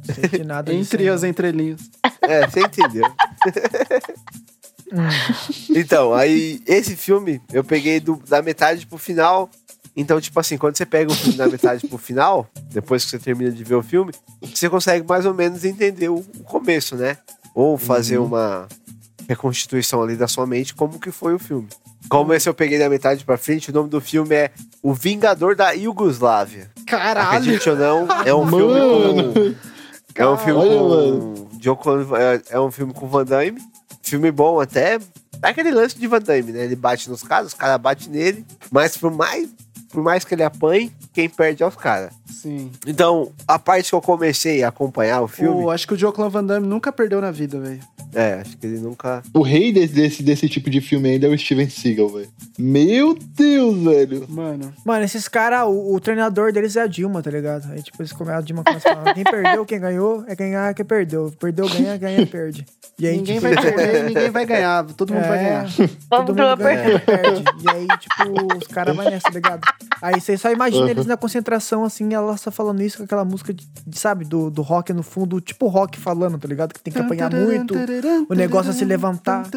Não sei de nada disso Entre as não. entrelinhas. É, você entendeu. então, aí, esse filme eu peguei do- da metade pro final. Então, tipo assim, quando você pega o filme da metade pro final, depois que você termina de ver o filme, você consegue mais ou menos entender o, o começo, né? Ou fazer uma reconstituição ali da sua mente, como que foi o filme. Como esse eu peguei da metade pra frente, o nome do filme é O Vingador da Iugoslávia. Caralho! Acredite ou não, é um filme com. É um filme com. Diogo- é, é um filme com Van Damme. Filme bom até. É aquele lance de Van Damme, né? Ele bate nos caras, os caras batem nele. Mas por mais, por mais que ele apanhe, quem perde é os caras. Sim. Então, a parte que eu comecei a acompanhar o filme. Pô, acho que o Joclan Van Damme nunca perdeu na vida, velho. É, acho que ele nunca. O rei desse, desse, desse tipo de filme ainda é o Steven Seagal, velho. Meu Deus, velho. Mano. Mano, esses caras, o, o treinador deles é a Dilma, tá ligado? Aí, tipo, eles come- a Dilma começa a falar: quem perdeu, quem ganhou, é quem ganha, quem perdeu. Perdeu, ganha, ganha, perde. E aí, ninguém tipo, vai perder, ninguém vai ganhar. Todo mundo vai É. ganhar. Todo Vamos mundo ganha, perde. E aí, tipo, os caras vão nessa, tá ligado? Aí você só imagina eles na concentração, assim, ela só falando isso com aquela música, de, sabe, do, do rock no fundo, tipo rock falando, tá ligado? Que tem que apanhar muito, o negócio é se levantar.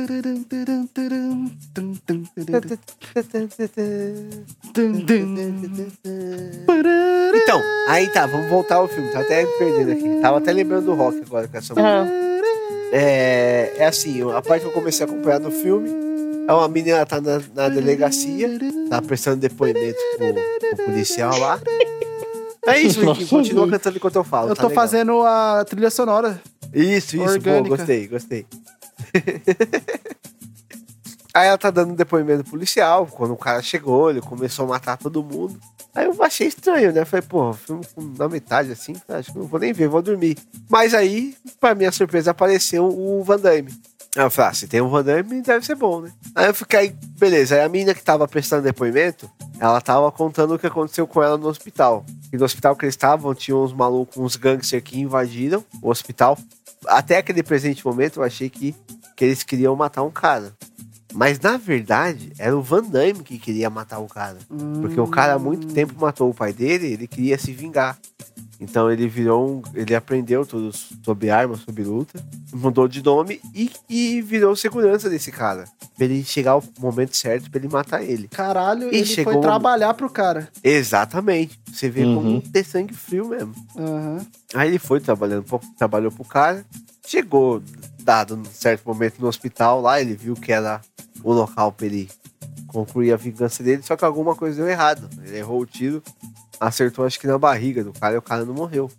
Então, aí tá, vamos voltar ao filme. Tá até me perdendo aqui. Tava até lembrando do rock agora com essa música. É, é assim, a parte que eu comecei a acompanhar no filme é uma menina ela tá na, na delegacia, tá prestando depoimento pro, pro policial lá. É isso, Riquinho, continua cantando enquanto eu falo. Eu tá tô legal. fazendo a trilha sonora. Isso, isso, boa, orgânica. gostei, gostei. Aí ela tá dando um depoimento policial, quando o cara chegou, ele começou a matar todo mundo. Aí eu achei estranho, né? Falei, pô, filme na metade assim, acho que não vou nem ver, vou dormir. Mas aí, pra minha surpresa, apareceu o Van Damme. Aí eu falei, ah, se tem um Van Damme, deve ser bom, né? Aí eu fiquei, beleza. Aí a menina que tava prestando depoimento, ela tava contando o que aconteceu com ela no hospital. E no hospital que eles estavam, tinha uns malucos, uns gangsters que invadiram o hospital. Até aquele presente momento, eu achei que, que eles queriam matar um cara. Mas na verdade, era o Van Damme que queria matar o cara. Porque o cara há muito tempo matou o pai dele, ele queria se vingar. Então ele virou um. Ele aprendeu tudo sobre armas, sobre luta, mudou de nome e, e virou segurança desse cara. Pra ele chegar ao momento certo pra ele matar ele. Caralho, E ele chegou foi trabalhar pro cara. Exatamente. Você vê Uhum. como ter sangue frio mesmo. Aham. Aí ele foi trabalhando, trabalhou pro cara, chegou, dado um certo momento no hospital lá, ele viu que era o local pra ele concluir a vingança dele, só que alguma coisa deu errado. Ele errou o tiro, acertou acho que na barriga do cara e o cara não morreu.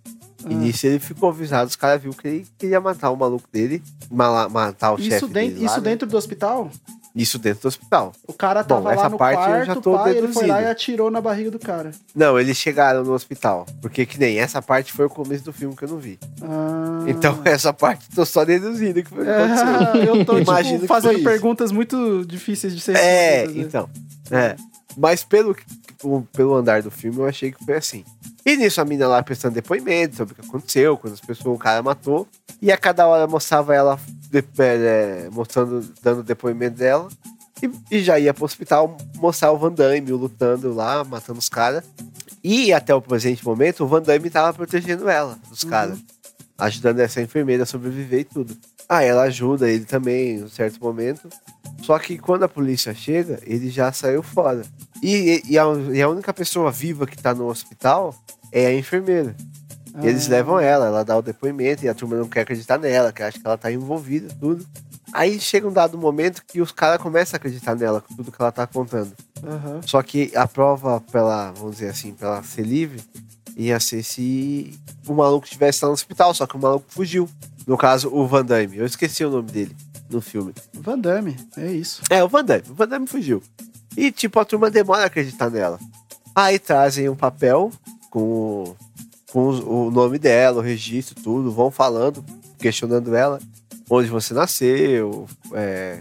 E Ah. nisso ele ficou avisado, os caras viu que ele queria matar o maluco dele, matar o chefe dele lá, isso né? dentro do hospital? Isso dentro do hospital. O cara Bom, tava lá essa no parte eu quarto, já tô pai, ele foi lá deduzindo. e atirou na barriga do cara. Não, eles chegaram no hospital, porque que nem essa parte foi o começo do filme que eu não vi. Ah. Então essa parte tô só deduzindo o que foi que aconteceu. É, eu tô tipo, fazendo perguntas muito difíceis de ser É, né? então. É. Mas pelo, o- pelo andar do filme, eu achei que foi assim. E nisso a mina lá prestando depoimento sobre o que aconteceu, quando as pessoas, o cara matou. E a cada hora mostrava ela de- é, mostrando, dando depoimento dela. E, e já ia pro hospital mostrar o Van Damme lutando lá, matando os caras. E até o presente momento, o Van Damme tava protegendo ela, dos caras. Ajudando essa enfermeira a sobreviver e tudo. Ah, ela ajuda ele também em um certo momento. Só que quando a polícia chega, ele já saiu fora. E, e- a, e a única pessoa viva que tá no hospital é a enfermeira. E eles Ah. levam ela, ela dá o depoimento e a turma não quer acreditar nela, que acha que ela tá envolvida, tudo. Aí chega um dado momento que os caras começam a acreditar nela, com tudo que ela tá contando. Aham. Só que a prova, pela, vamos dizer assim, pra ela ser livre, ia ser se o maluco estivesse lá no hospital, só que o maluco fugiu. No caso, o Van Damme. Eu esqueci o nome dele no filme. Van Damme, é isso. É, o Van Damme. O Van Damme fugiu. E, tipo, a turma demora a acreditar nela. Aí trazem um papel com, o- com o nome dela, o registro, tudo. Vão falando, questionando ela. Onde você nasceu, é,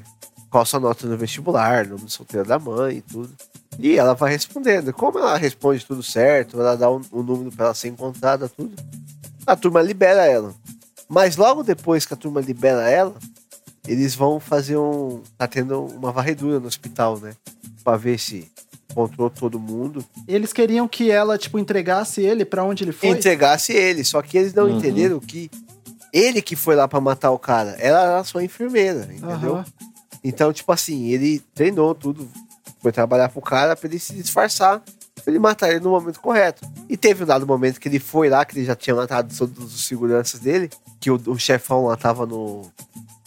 qual sua nota no vestibular, nome de solteira da mãe e tudo. E ela vai respondendo. Como ela responde tudo certo, ela dá um, um número pra ela ser encontrada, tudo. A turma libera ela. Mas logo depois que a turma libera ela, eles vão fazer um. Tá tendo uma varredura no hospital, né? Pra ver se encontrou todo mundo. Eles queriam que ela, tipo, entregasse ele pra onde ele foi. Entregasse ele. Só que eles não Uhum. entenderam que ele que foi lá pra matar o cara. Ela era sua enfermeira, entendeu? Aham. Então, tipo assim, ele treinou tudo. Foi trabalhar pro cara pra ele se disfarçar. Pra ele matar ele no momento correto. E teve um dado momento que ele foi lá, que ele já tinha matado todos os seguranças dele. Que o, o chefão lá tava no.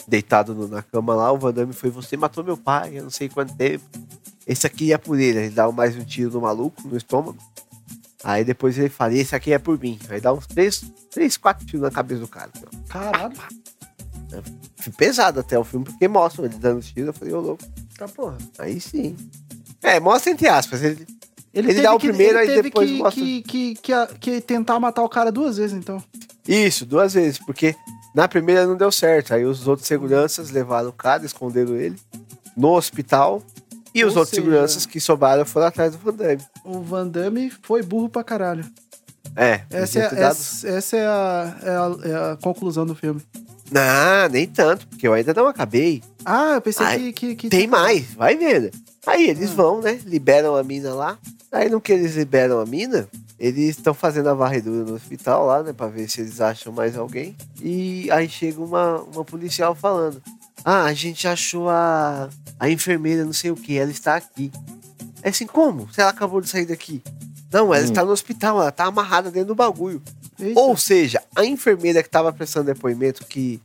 Deitado no- na cama lá. O Van Damme foi: Você matou meu pai, eu não sei quanto tempo. Esse aqui é por ele. Ele dá mais um tiro no maluco, no estômago. Aí depois ele fala: Esse aqui é por mim. Aí dá uns três, três quatro tiros na cabeça do cara. Caralho. Foi pesado até o filme, porque mostra ele dando tiro. Eu falei: Ô louco. Tá porra. Aí sim. É, mostra entre aspas. Ele, Ele, Ele dá o primeiro, aí depois que, mostra- que, que, que, a- que tentar matar o cara duas vezes, então. Isso, duas vezes, porque na primeira não deu certo. Aí os outros seguranças levaram o cara, esconderam ele no hospital. E os Ou outros seja- seguranças que sobraram foram atrás do Van Damme. O Van Damme foi burro pra caralho. É, Essa é, essa, essa é, a, é, a, é a conclusão do filme. Não, nem tanto, porque eu ainda não acabei. Ah, eu pensei Ai, que, que, que- Tem mais, vai vendo. Aí eles Ah. vão, né? Liberam a mina lá. Aí no que eles liberam a mina, eles estão fazendo a varredura no hospital lá, né? Pra ver se eles acham mais alguém. E aí chega uma, uma policial falando: Ah, a gente achou a, a enfermeira, não sei o que, ela está aqui. É assim, como? Se ela acabou de sair daqui. Não, ela Hum. está no hospital, ela tá amarrada dentro do bagulho. Eita. Ou seja, a enfermeira que tava prestando depoimento que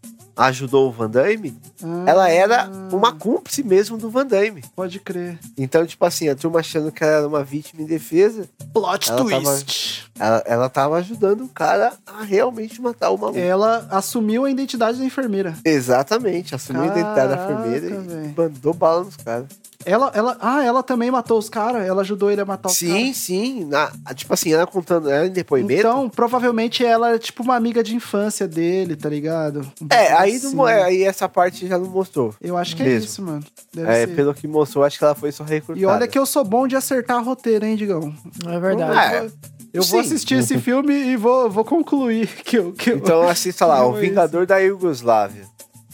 ajudou o Van Damme, Ah, ela era uma cúmplice mesmo do Van Damme. Pode crer. Então, tipo assim, a turma achando que ela era uma vítima indefesa, Plot Ela tava- twist. ela, ela tava ajudando o cara a realmente matar o maluco. Ela assumiu a identidade da enfermeira. Exatamente, assumiu a identidade da Caraca, enfermeira e velho. mandou bala nos caras. Ela, ela, ah, ela também matou os caras? Ela ajudou ele a matar os caras? Sim, sim. Na, tipo assim, ela contando, ela em depoimento. Então, provavelmente ela é tipo uma amiga de infância dele, tá ligado? É, bagulho aí, não, é, aí essa parte já não mostrou. Eu acho que é mesmo. isso, mano. Deve É, ser. pelo que mostrou, acho que ela foi só recrutada. E olha que eu sou bom de acertar roteiro, hein, Digão? É verdade. É, Eu vou assistir esse filme e vou, vou concluir que eu. Que eu- Então assista lá, O é Vingador da Iugoslávia.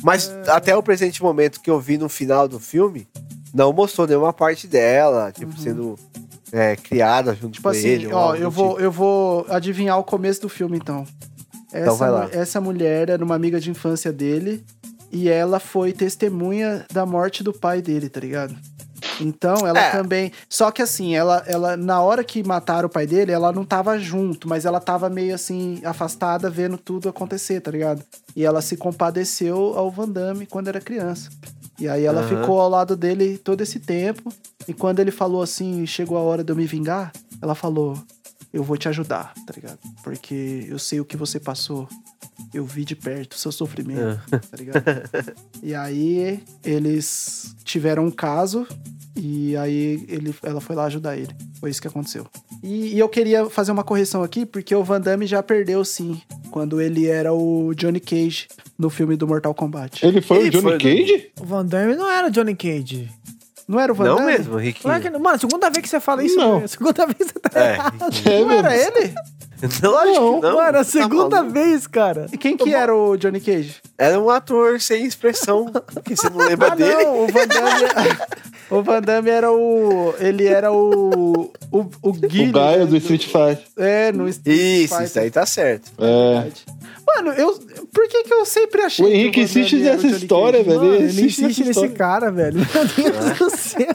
Mas É. até o presente momento que eu vi no final do filme, não mostrou nenhuma parte dela, tipo, sendo é, criada junto Uhum. Tipo com assim, ele. ó, eu vou, tipo. eu vou adivinhar o começo do filme, então. Essa, Então vai lá. essa mulher era uma amiga de infância dele e ela foi testemunha da morte do pai dele, tá ligado? Então, ela É. também. Só que assim, ela, ela, na hora que mataram o pai dele, ela não tava junto, mas ela tava meio assim, afastada, vendo tudo acontecer, tá ligado? E ela se compadeceu ao Van Damme quando era criança. E aí ela Aham. ficou ao lado dele todo esse tempo. E quando ele falou assim, chegou a hora de eu me vingar, ela falou: Eu vou te ajudar, tá ligado? Porque eu sei o que você passou. Eu vi de perto o seu sofrimento, Ah. tá ligado? e aí eles tiveram um caso. E aí ele, ela foi lá ajudar ele. Foi isso que aconteceu. E, e eu queria fazer uma correção aqui, porque o Van Damme já perdeu sim. Quando ele era o Johnny Cage no filme do Mortal Kombat. Ele foi Ele o Johnny foi, Cage? O Van Damme não era Johnny Cage. Não era o Van Não Damme? mesmo, Riquinho. Claro que não. Mano, segunda vez que você fala isso, Não. segunda vez que você tá É, errado. É, Não era mesmo. ele? Lógico que não. Mano, a Tá segunda maluco? vez, cara. E quem que era o Johnny Cage? Era um ator sem expressão, que você não lembra Ah, dele. não, o Van Damme... o Van Damme era o... Ele era o... O, o Guile, O Gaia né, do Street Fighter. É, no Street Isso, Fighter. isso aí tá certo. É. Mano, eu... Por que que eu sempre achei O que Henrique insiste nessa história, Cage? velho. Mano, Ele ele insiste nesse história. cara, velho. Meu Deus do céu.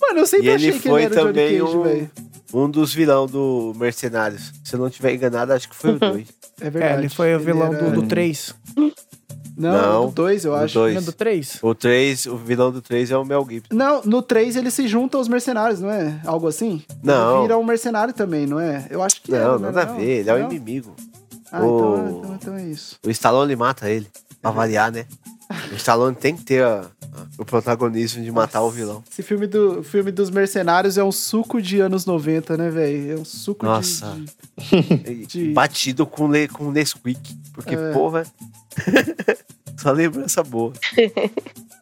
Mano, eu sempre E achei ele que ele era o Johnny também Cage, um, velho. Um dos vilão do Mercenários. Se eu não tiver enganado, acho que foi o 2. É É, verdade. ele foi o vilão era- do, do 3. Não, Não, do 2, eu acho. dois. Não, do 3? O 3, o vilão do 3 é o Mel Gibson. Não, no 3 ele se junta aos mercenários, não é? Algo assim? Não. Ele vira um mercenário também, não é? Eu acho que Não, era, nada a não? ver, ele é o Não? inimigo. Ah, então, O- então, então é isso. O Stallone mata ele, pra variar, né? O Stallone tem que ter a, o protagonismo de matar o vilão. Esse filme, do, filme dos mercenários é um suco de anos 90, né, velho? É um suco de- Nossa. de, De- Batido com, le, com Nesquik. Porque, É. porra. Só lembrança boa.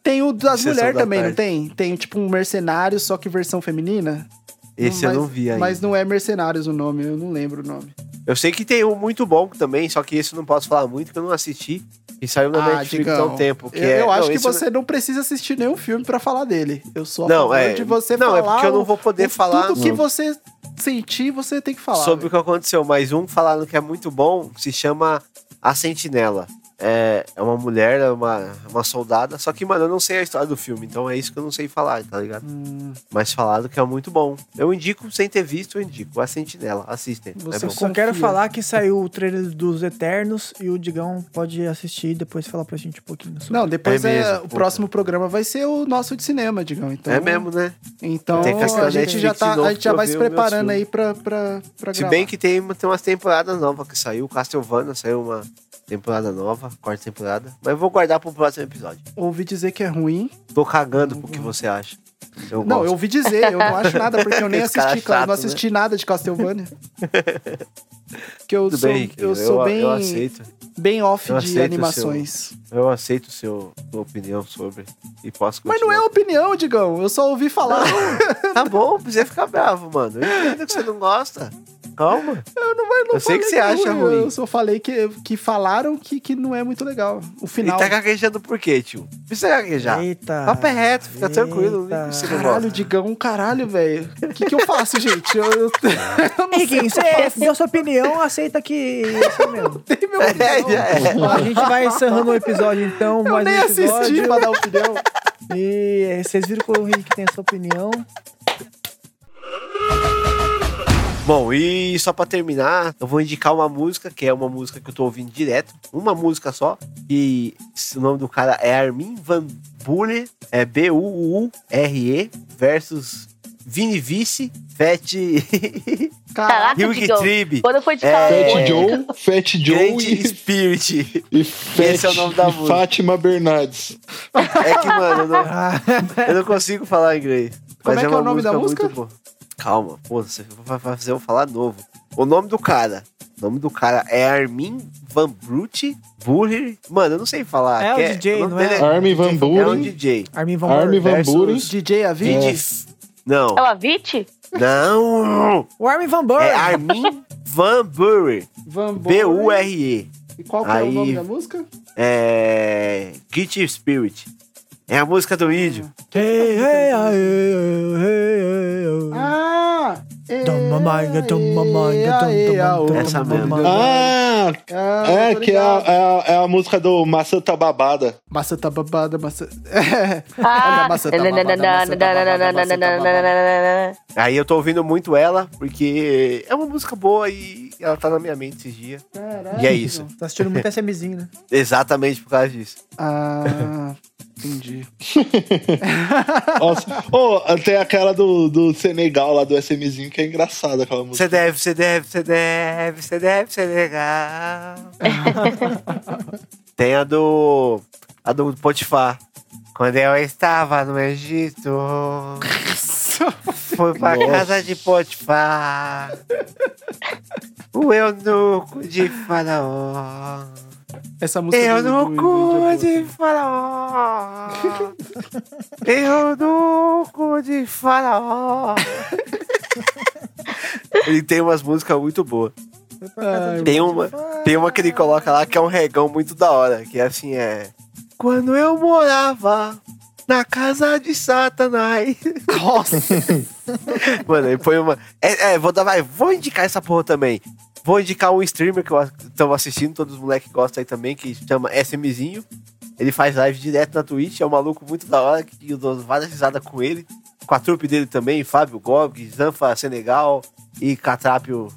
Tem o das mulheres da também, não tarde. tem? Tem tipo um mercenário, só que versão feminina. Esse mas, eu não vi ainda. Mas não é mercenários o nome, eu não lembro o nome. Eu sei que tem um muito bom também, só que esse eu não posso falar muito, que eu não assisti. E saiu na Ah, Netflix há um tempo. Que eu, é... eu acho não, que você não precisa assistir nenhum filme pra falar dele. Eu sou a Não, é- de você não, falar é porque eu não vou poder o- falar- Tudo que Não. você sentir, você tem que falar. sobre o que aconteceu, mas um falando que é muito bom se chama A Sentinela. É, é uma mulher, é uma, uma soldada, só que, mano, eu não sei a história do filme, então é isso que eu não sei falar, tá ligado? Hum, Mas falado que é muito bom. Eu indico, sem ter visto, eu indico. A Sentinela, assistem. Você é. Só quero falar que saiu o trailer dos Eternos e o Digão pode assistir e depois falar pra gente um pouquinho sobre. Não, depois É é mesmo, o puta. próximo programa vai ser o nosso de cinema, Digão. Então, É mesmo, né? Então a gente já tá, a gente já vai se preparando aí pra, pra, pra Se gravar. bem que tem, tem umas temporadas novas que saiu. Castlevania saiu uma temporada nova, quarta temporada. Mas eu vou guardar pro próximo episódio. Ouvi dizer que é ruim. Tô cagando pro que você acha. Eu não, gosto. eu ouvi dizer, eu não acho nada, porque eu nem Esse assisti, é cara, eu não chato, assisti nada de Castlevania. que eu Tudo sou, bem, eu sou bem, eu aceito. bem off Eu de animações. Eu aceito seu, sua opinião sobre. E posso Mas não é continuar. opinião, Digão. Eu só ouvi falar. Tá bom, não precisa ficar bravo, mano. Eu entendo que você não gosta. Calma. Eu não, mas não Eu sei que você acha é ruim. Eu só falei que, que falaram que, que não é muito legal. O E final. tá gaguejando por quê, tio? Não precisa gaguejar. Eita. Papo é reto, fica tranquilo. Eita. Você não Caralho. Digão, caralho, velho. O que, que eu faço, gente? Eu, eu, eu não Henrique, você deu sua opinião, aceita que é isso mesmo. sei meu É, opinião. é. Ó, a gente vai encerrando o episódio, então. Eu mais nem um assisti pra dar opinião. E vocês viram que o Henrique tem a sua opinião. Bom, e só pra terminar, eu vou indicar uma música, que é uma música que eu tô ouvindo direto. Uma música só. E o nome do cara é Armin Van Buren. É B-U-U-R-E versus Vini Vice, Fat Caraca, Digão. Tribe. Quando for de É. Fat Joe, Fat Joe e, Spirit. e, Esse é o nome da e música. Fátima Bernardes. É que, mano, eu não, eu não consigo falar inglês. Como mas é que é uma o nome da muito música? Calma, pô, você vai fazer eu falar novo. O nome do cara. O nome do cara é Armin Van Brute Burger. Mano, eu não sei falar. É o que DJ, nome não é? dele Armin Van É um Buren. DJ. Armin Van Armin Buren. Van Buren. DJ Avid? Vidi- Não, é o Avicii? não. O Armin Van Buren. É Armin Van Buren. Van Buren. B-U-R-E. E qual que é Aí- o nome da música? É. Get Spirit. É a música do hey, ah. Ah! Essa mesmo. Ah, Ah, é, que é a, é, a, é a música do Maçã Tá Babada. Maçã tá babada, maçã... É. Olha, Ah, maçã tá babada, maçã tá babada, maçã tá babada. Aí eu tô ouvindo muito ela, porque é uma música boa e ela tá na minha mente esses dias. Caralho. E é isso. Tá assistindo muito SMzinho, né? Exatamente por causa disso. Ah, entendi. Nossa. Ô, tem aquela do, do Senegal lá do SMzinho que é engraçada aquela música. Você deve, você deve, você deve, você deve ser legal. Tem a do. A do Potifar. Quando eu estava no Egito. Fui pra Nossa. casa de Potifar. O eunuco de Faraó. Essa música do- do- Eunuco do- de Faraó. Eunuco de Faraó. Ele tem umas músicas muito boas. Ai, Tem uma, tem uma que ele coloca lá que é um regão muito da hora, que é assim, é... Quando eu morava na casa de Satanás. Nossa! Mano, ele põe uma... É, é, vou dar, vai, vou indicar essa porra também. Vou indicar um streamer que eu estamos assistindo, todos os moleques gostam aí também, que chama SMzinho. Ele faz live direto na Twitch, é um maluco muito da hora, que eu dou várias risadas com ele. Com a trupe dele também, Fábio Gog, Zanfa Senegal e Catrapio...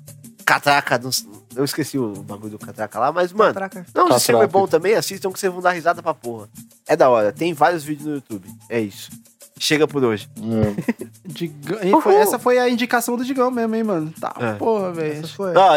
Catraca, não, eu esqueci o bagulho do Catraca lá, mas, mano... Traca. Não, Tá se streamer fraco. bom também, assistam que vocês vão dar risada pra porra. É da hora, tem vários vídeos no YouTube. É isso. Chega por hoje. É. Digão- e foi- essa foi a indicação do Digão mesmo, hein, mano? Tá, É. porra, velho.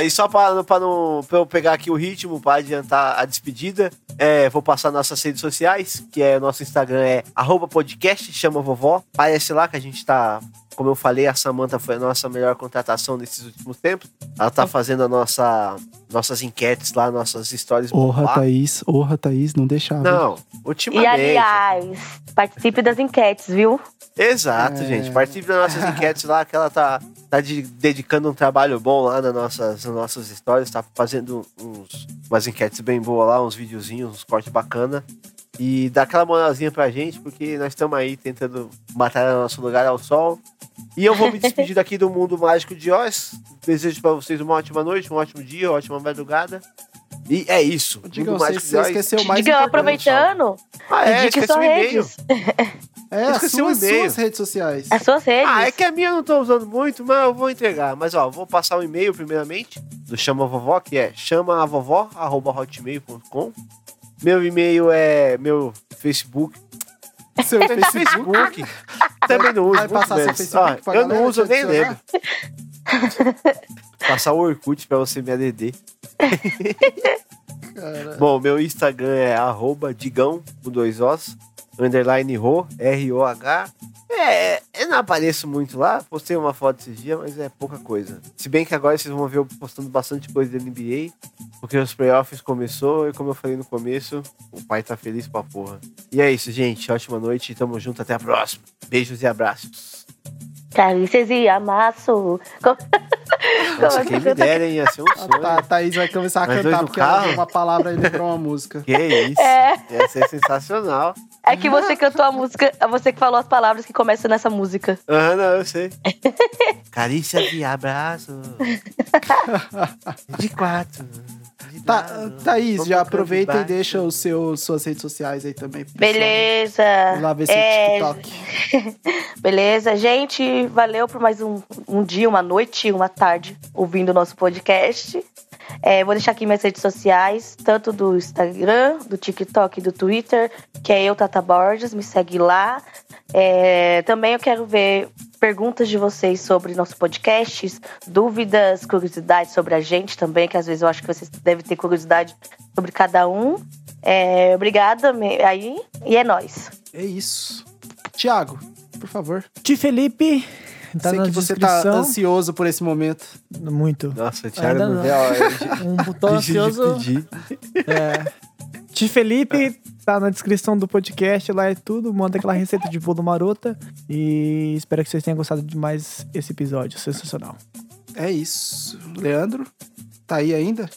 E só pra, pra, não, pra eu pegar aqui o ritmo, pra adiantar a despedida, é, vou passar nossas redes sociais, que é nosso Instagram é arroba podcast, chama vovó. Aparece lá que a gente tá, como eu falei, a Samanta foi a nossa melhor contratação nesses últimos tempos. Ela tá fazendo a nossa, nossas enquetes lá, nossas stories. Porra. Thaís, porra, Thaís, não deixava. Não, E ultimamente. aliás, participe das enquetes, viu? Exato, É. gente. Participe das nossas enquetes lá, que ela tá, tá de- dedicando um trabalho bom lá nas nossas, nas nossas histórias, tá fazendo uns, umas enquetes bem boas lá, uns videozinhos, uns cortes bacana. E dá aquela moralzinha pra gente, porque nós estamos aí tentando matar nosso lugar ao sol. E eu vou me despedir daqui do mundo mágico de Oz. Desejo pra vocês uma ótima noite, um ótimo dia, uma ótima madrugada. E é isso. Digão, Mundo você, mágico você esqueceu o mais importante. aproveitando, Ah, é, esqueci o e-mail. É, as esqueci o suas, e-mail. suas redes sociais. As suas redes. Ah, é que a minha eu não tô usando muito, mas eu vou entregar. Mas ó, vou passar o e-mail primeiramente do Chama Vovó, que é chamaavovó@hotmail.com. Meu e-mail é meu Facebook. Seu Facebook. Facebook. Também não uso Vai muito passar seu menos. Facebook Ó, pra Eu não uso, te nem adicionar? lembro. Passar o Orkut pra você me ADD. Bom, meu Instagram é arroba digão, com dois Os, underline ro, R-O-H. É, eu não apareço muito lá, postei uma foto esses dias, mas é pouca coisa. Se bem que agora vocês vão ver eu postando bastante coisa da NBA, porque os playoffs começou e como eu falei no começo, o pai tá feliz pra porra. E é isso, gente. Ótima noite, tamo junto, até a próxima. Beijos e abraços. Carícias e amasso. Como- Nossa, quem é me dera, hein? Ia ser um A sonho. Tha- Thaís vai começar a dois cantar no porque ela carro? viu uma palavra e lembrou uma música. Que isso? É. Ia ser sensacional. É que você cantou a música, é você que falou as palavras que começam nessa música. Ah, não, eu sei. Carícia de abraço. De quatro. De Tá. Thaís, já aproveita e deixa os seus, suas redes sociais aí também. Beleza. Vamos lá ver seu É, TikTok. Beleza, gente. Valeu por mais um, um dia, uma noite, uma tarde ouvindo o nosso podcast. É, vou deixar aqui minhas redes sociais, tanto do Instagram, do TikTok e do Twitter, que é eu, Tata Borges, me segue lá. É, também eu quero ver perguntas de vocês sobre nosso podcast, dúvidas, curiosidades sobre a gente também, que às vezes eu acho que vocês devem ter curiosidade sobre cada um. É, obrigada me- aí, e é nóis. É isso. Tiago, por favor. Ti Felipe. Tá Sei na que você tá descrição. ansioso por esse momento. Muito. Nossa, Thiago Ainda não não. vê a hora de, Um de- de ansioso. pedir. É. Ti Felipe, tá na descrição do podcast, lá é tudo. Manda aquela receita de bolo marota. E espero que vocês tenham gostado de mais esse episódio. Sensacional. É isso. Leandro, tá aí ainda?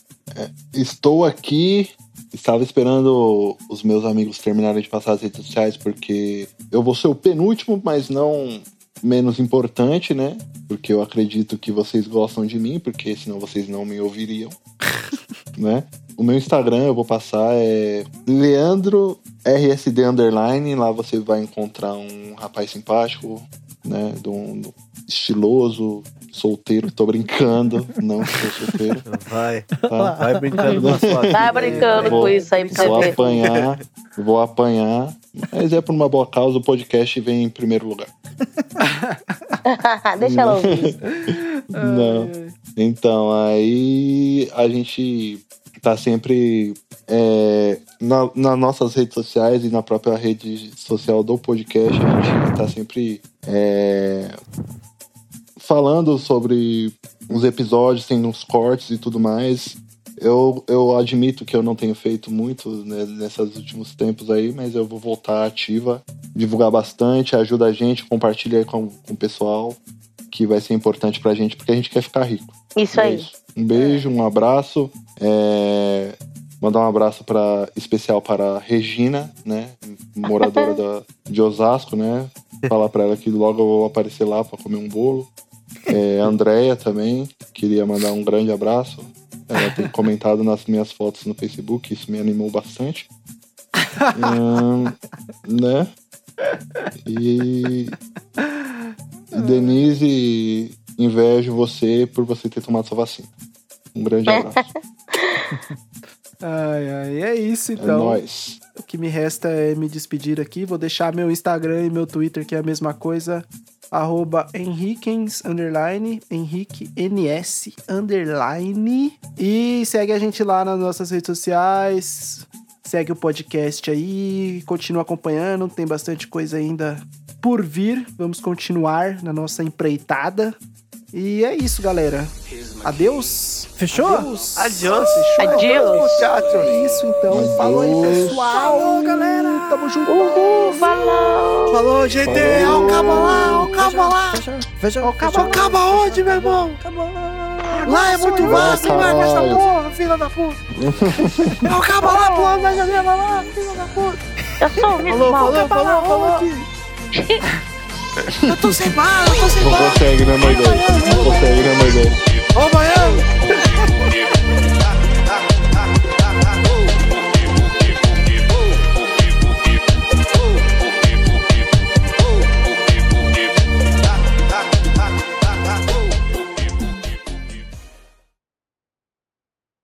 Estou aqui. Estava esperando os meus amigos terminarem de passar as redes sociais, porque eu vou ser o penúltimo, mas não menos importante, né? Porque eu acredito que vocês gostam de mim, porque senão vocês não me ouviriam, né? O meu Instagram eu vou passar é Leandro RSD Underline. Lá você vai encontrar um rapaz simpático, né? De um, de um estiloso, solteiro. Tô brincando, não sou solteiro. Vai, Tá? vai brincando com a sua vida. Tá brincando Vou- com isso aí pra Vou ver. apanhar, vou apanhar. Mas é por uma boa causa, o podcast vem em primeiro lugar. Deixa ela ouvir. Não. Então, aí a gente tá sempre é, na, nas nossas redes sociais e na própria rede social do podcast, a gente tá sempre é, falando sobre os episódios, tem uns cortes e tudo mais. Eu, eu admito que eu não tenho feito muito né, nesses últimos tempos aí, mas eu vou voltar ativa, divulgar bastante, ajuda a gente, compartilha aí com, com o pessoal, que vai ser importante pra gente, porque a gente quer ficar rico. Isso É aí. isso. Um beijo, um abraço. É, Mandar um abraço para especial para a Regina, né? Moradora da, de Osasco, né? Falar para ela que logo eu vou aparecer lá para comer um bolo. É, a Andrea também, queria mandar um grande abraço. Ela tem comentado nas minhas fotos no Facebook, isso me animou bastante. Hum, né? E, Denise, invejo você por você ter tomado sua vacina. Um grande abraço. Ai, ai, é isso É então. nóis. que me resta é me despedir aqui. Vou deixar meu Instagram e meu Twitter, que é a mesma coisa. Arroba Henriquens, underline, Henrique NS, underline. E segue a gente lá nas nossas redes sociais. Segue o podcast aí, continua acompanhando, tem bastante coisa ainda por vir. Vamos continuar na nossa empreitada. E é isso, galera. Adeus. Fechou? Adeus. Adiós. Fechou? Adeus. Tchau, É isso então. Falou aí, pessoal. Falou, galera. Tamo junto. Uhul, falou! Falou, gente. O cabo lá, cabo lá. Fecha, fecha, Ó, o cabo, o cabo aonde, meu irmão? Lá é muito vasto, hein, vai essa porra, filha da puta. É o cabo lá, pulando na janela lá, filha da puta. Eu sou o mesmo Falou, falou, falou, falou. Eu tô sem bala, eu tô sem Não bala. consegue, né, Moisés? Não consegue, né, Moisés? Ô, Baiano.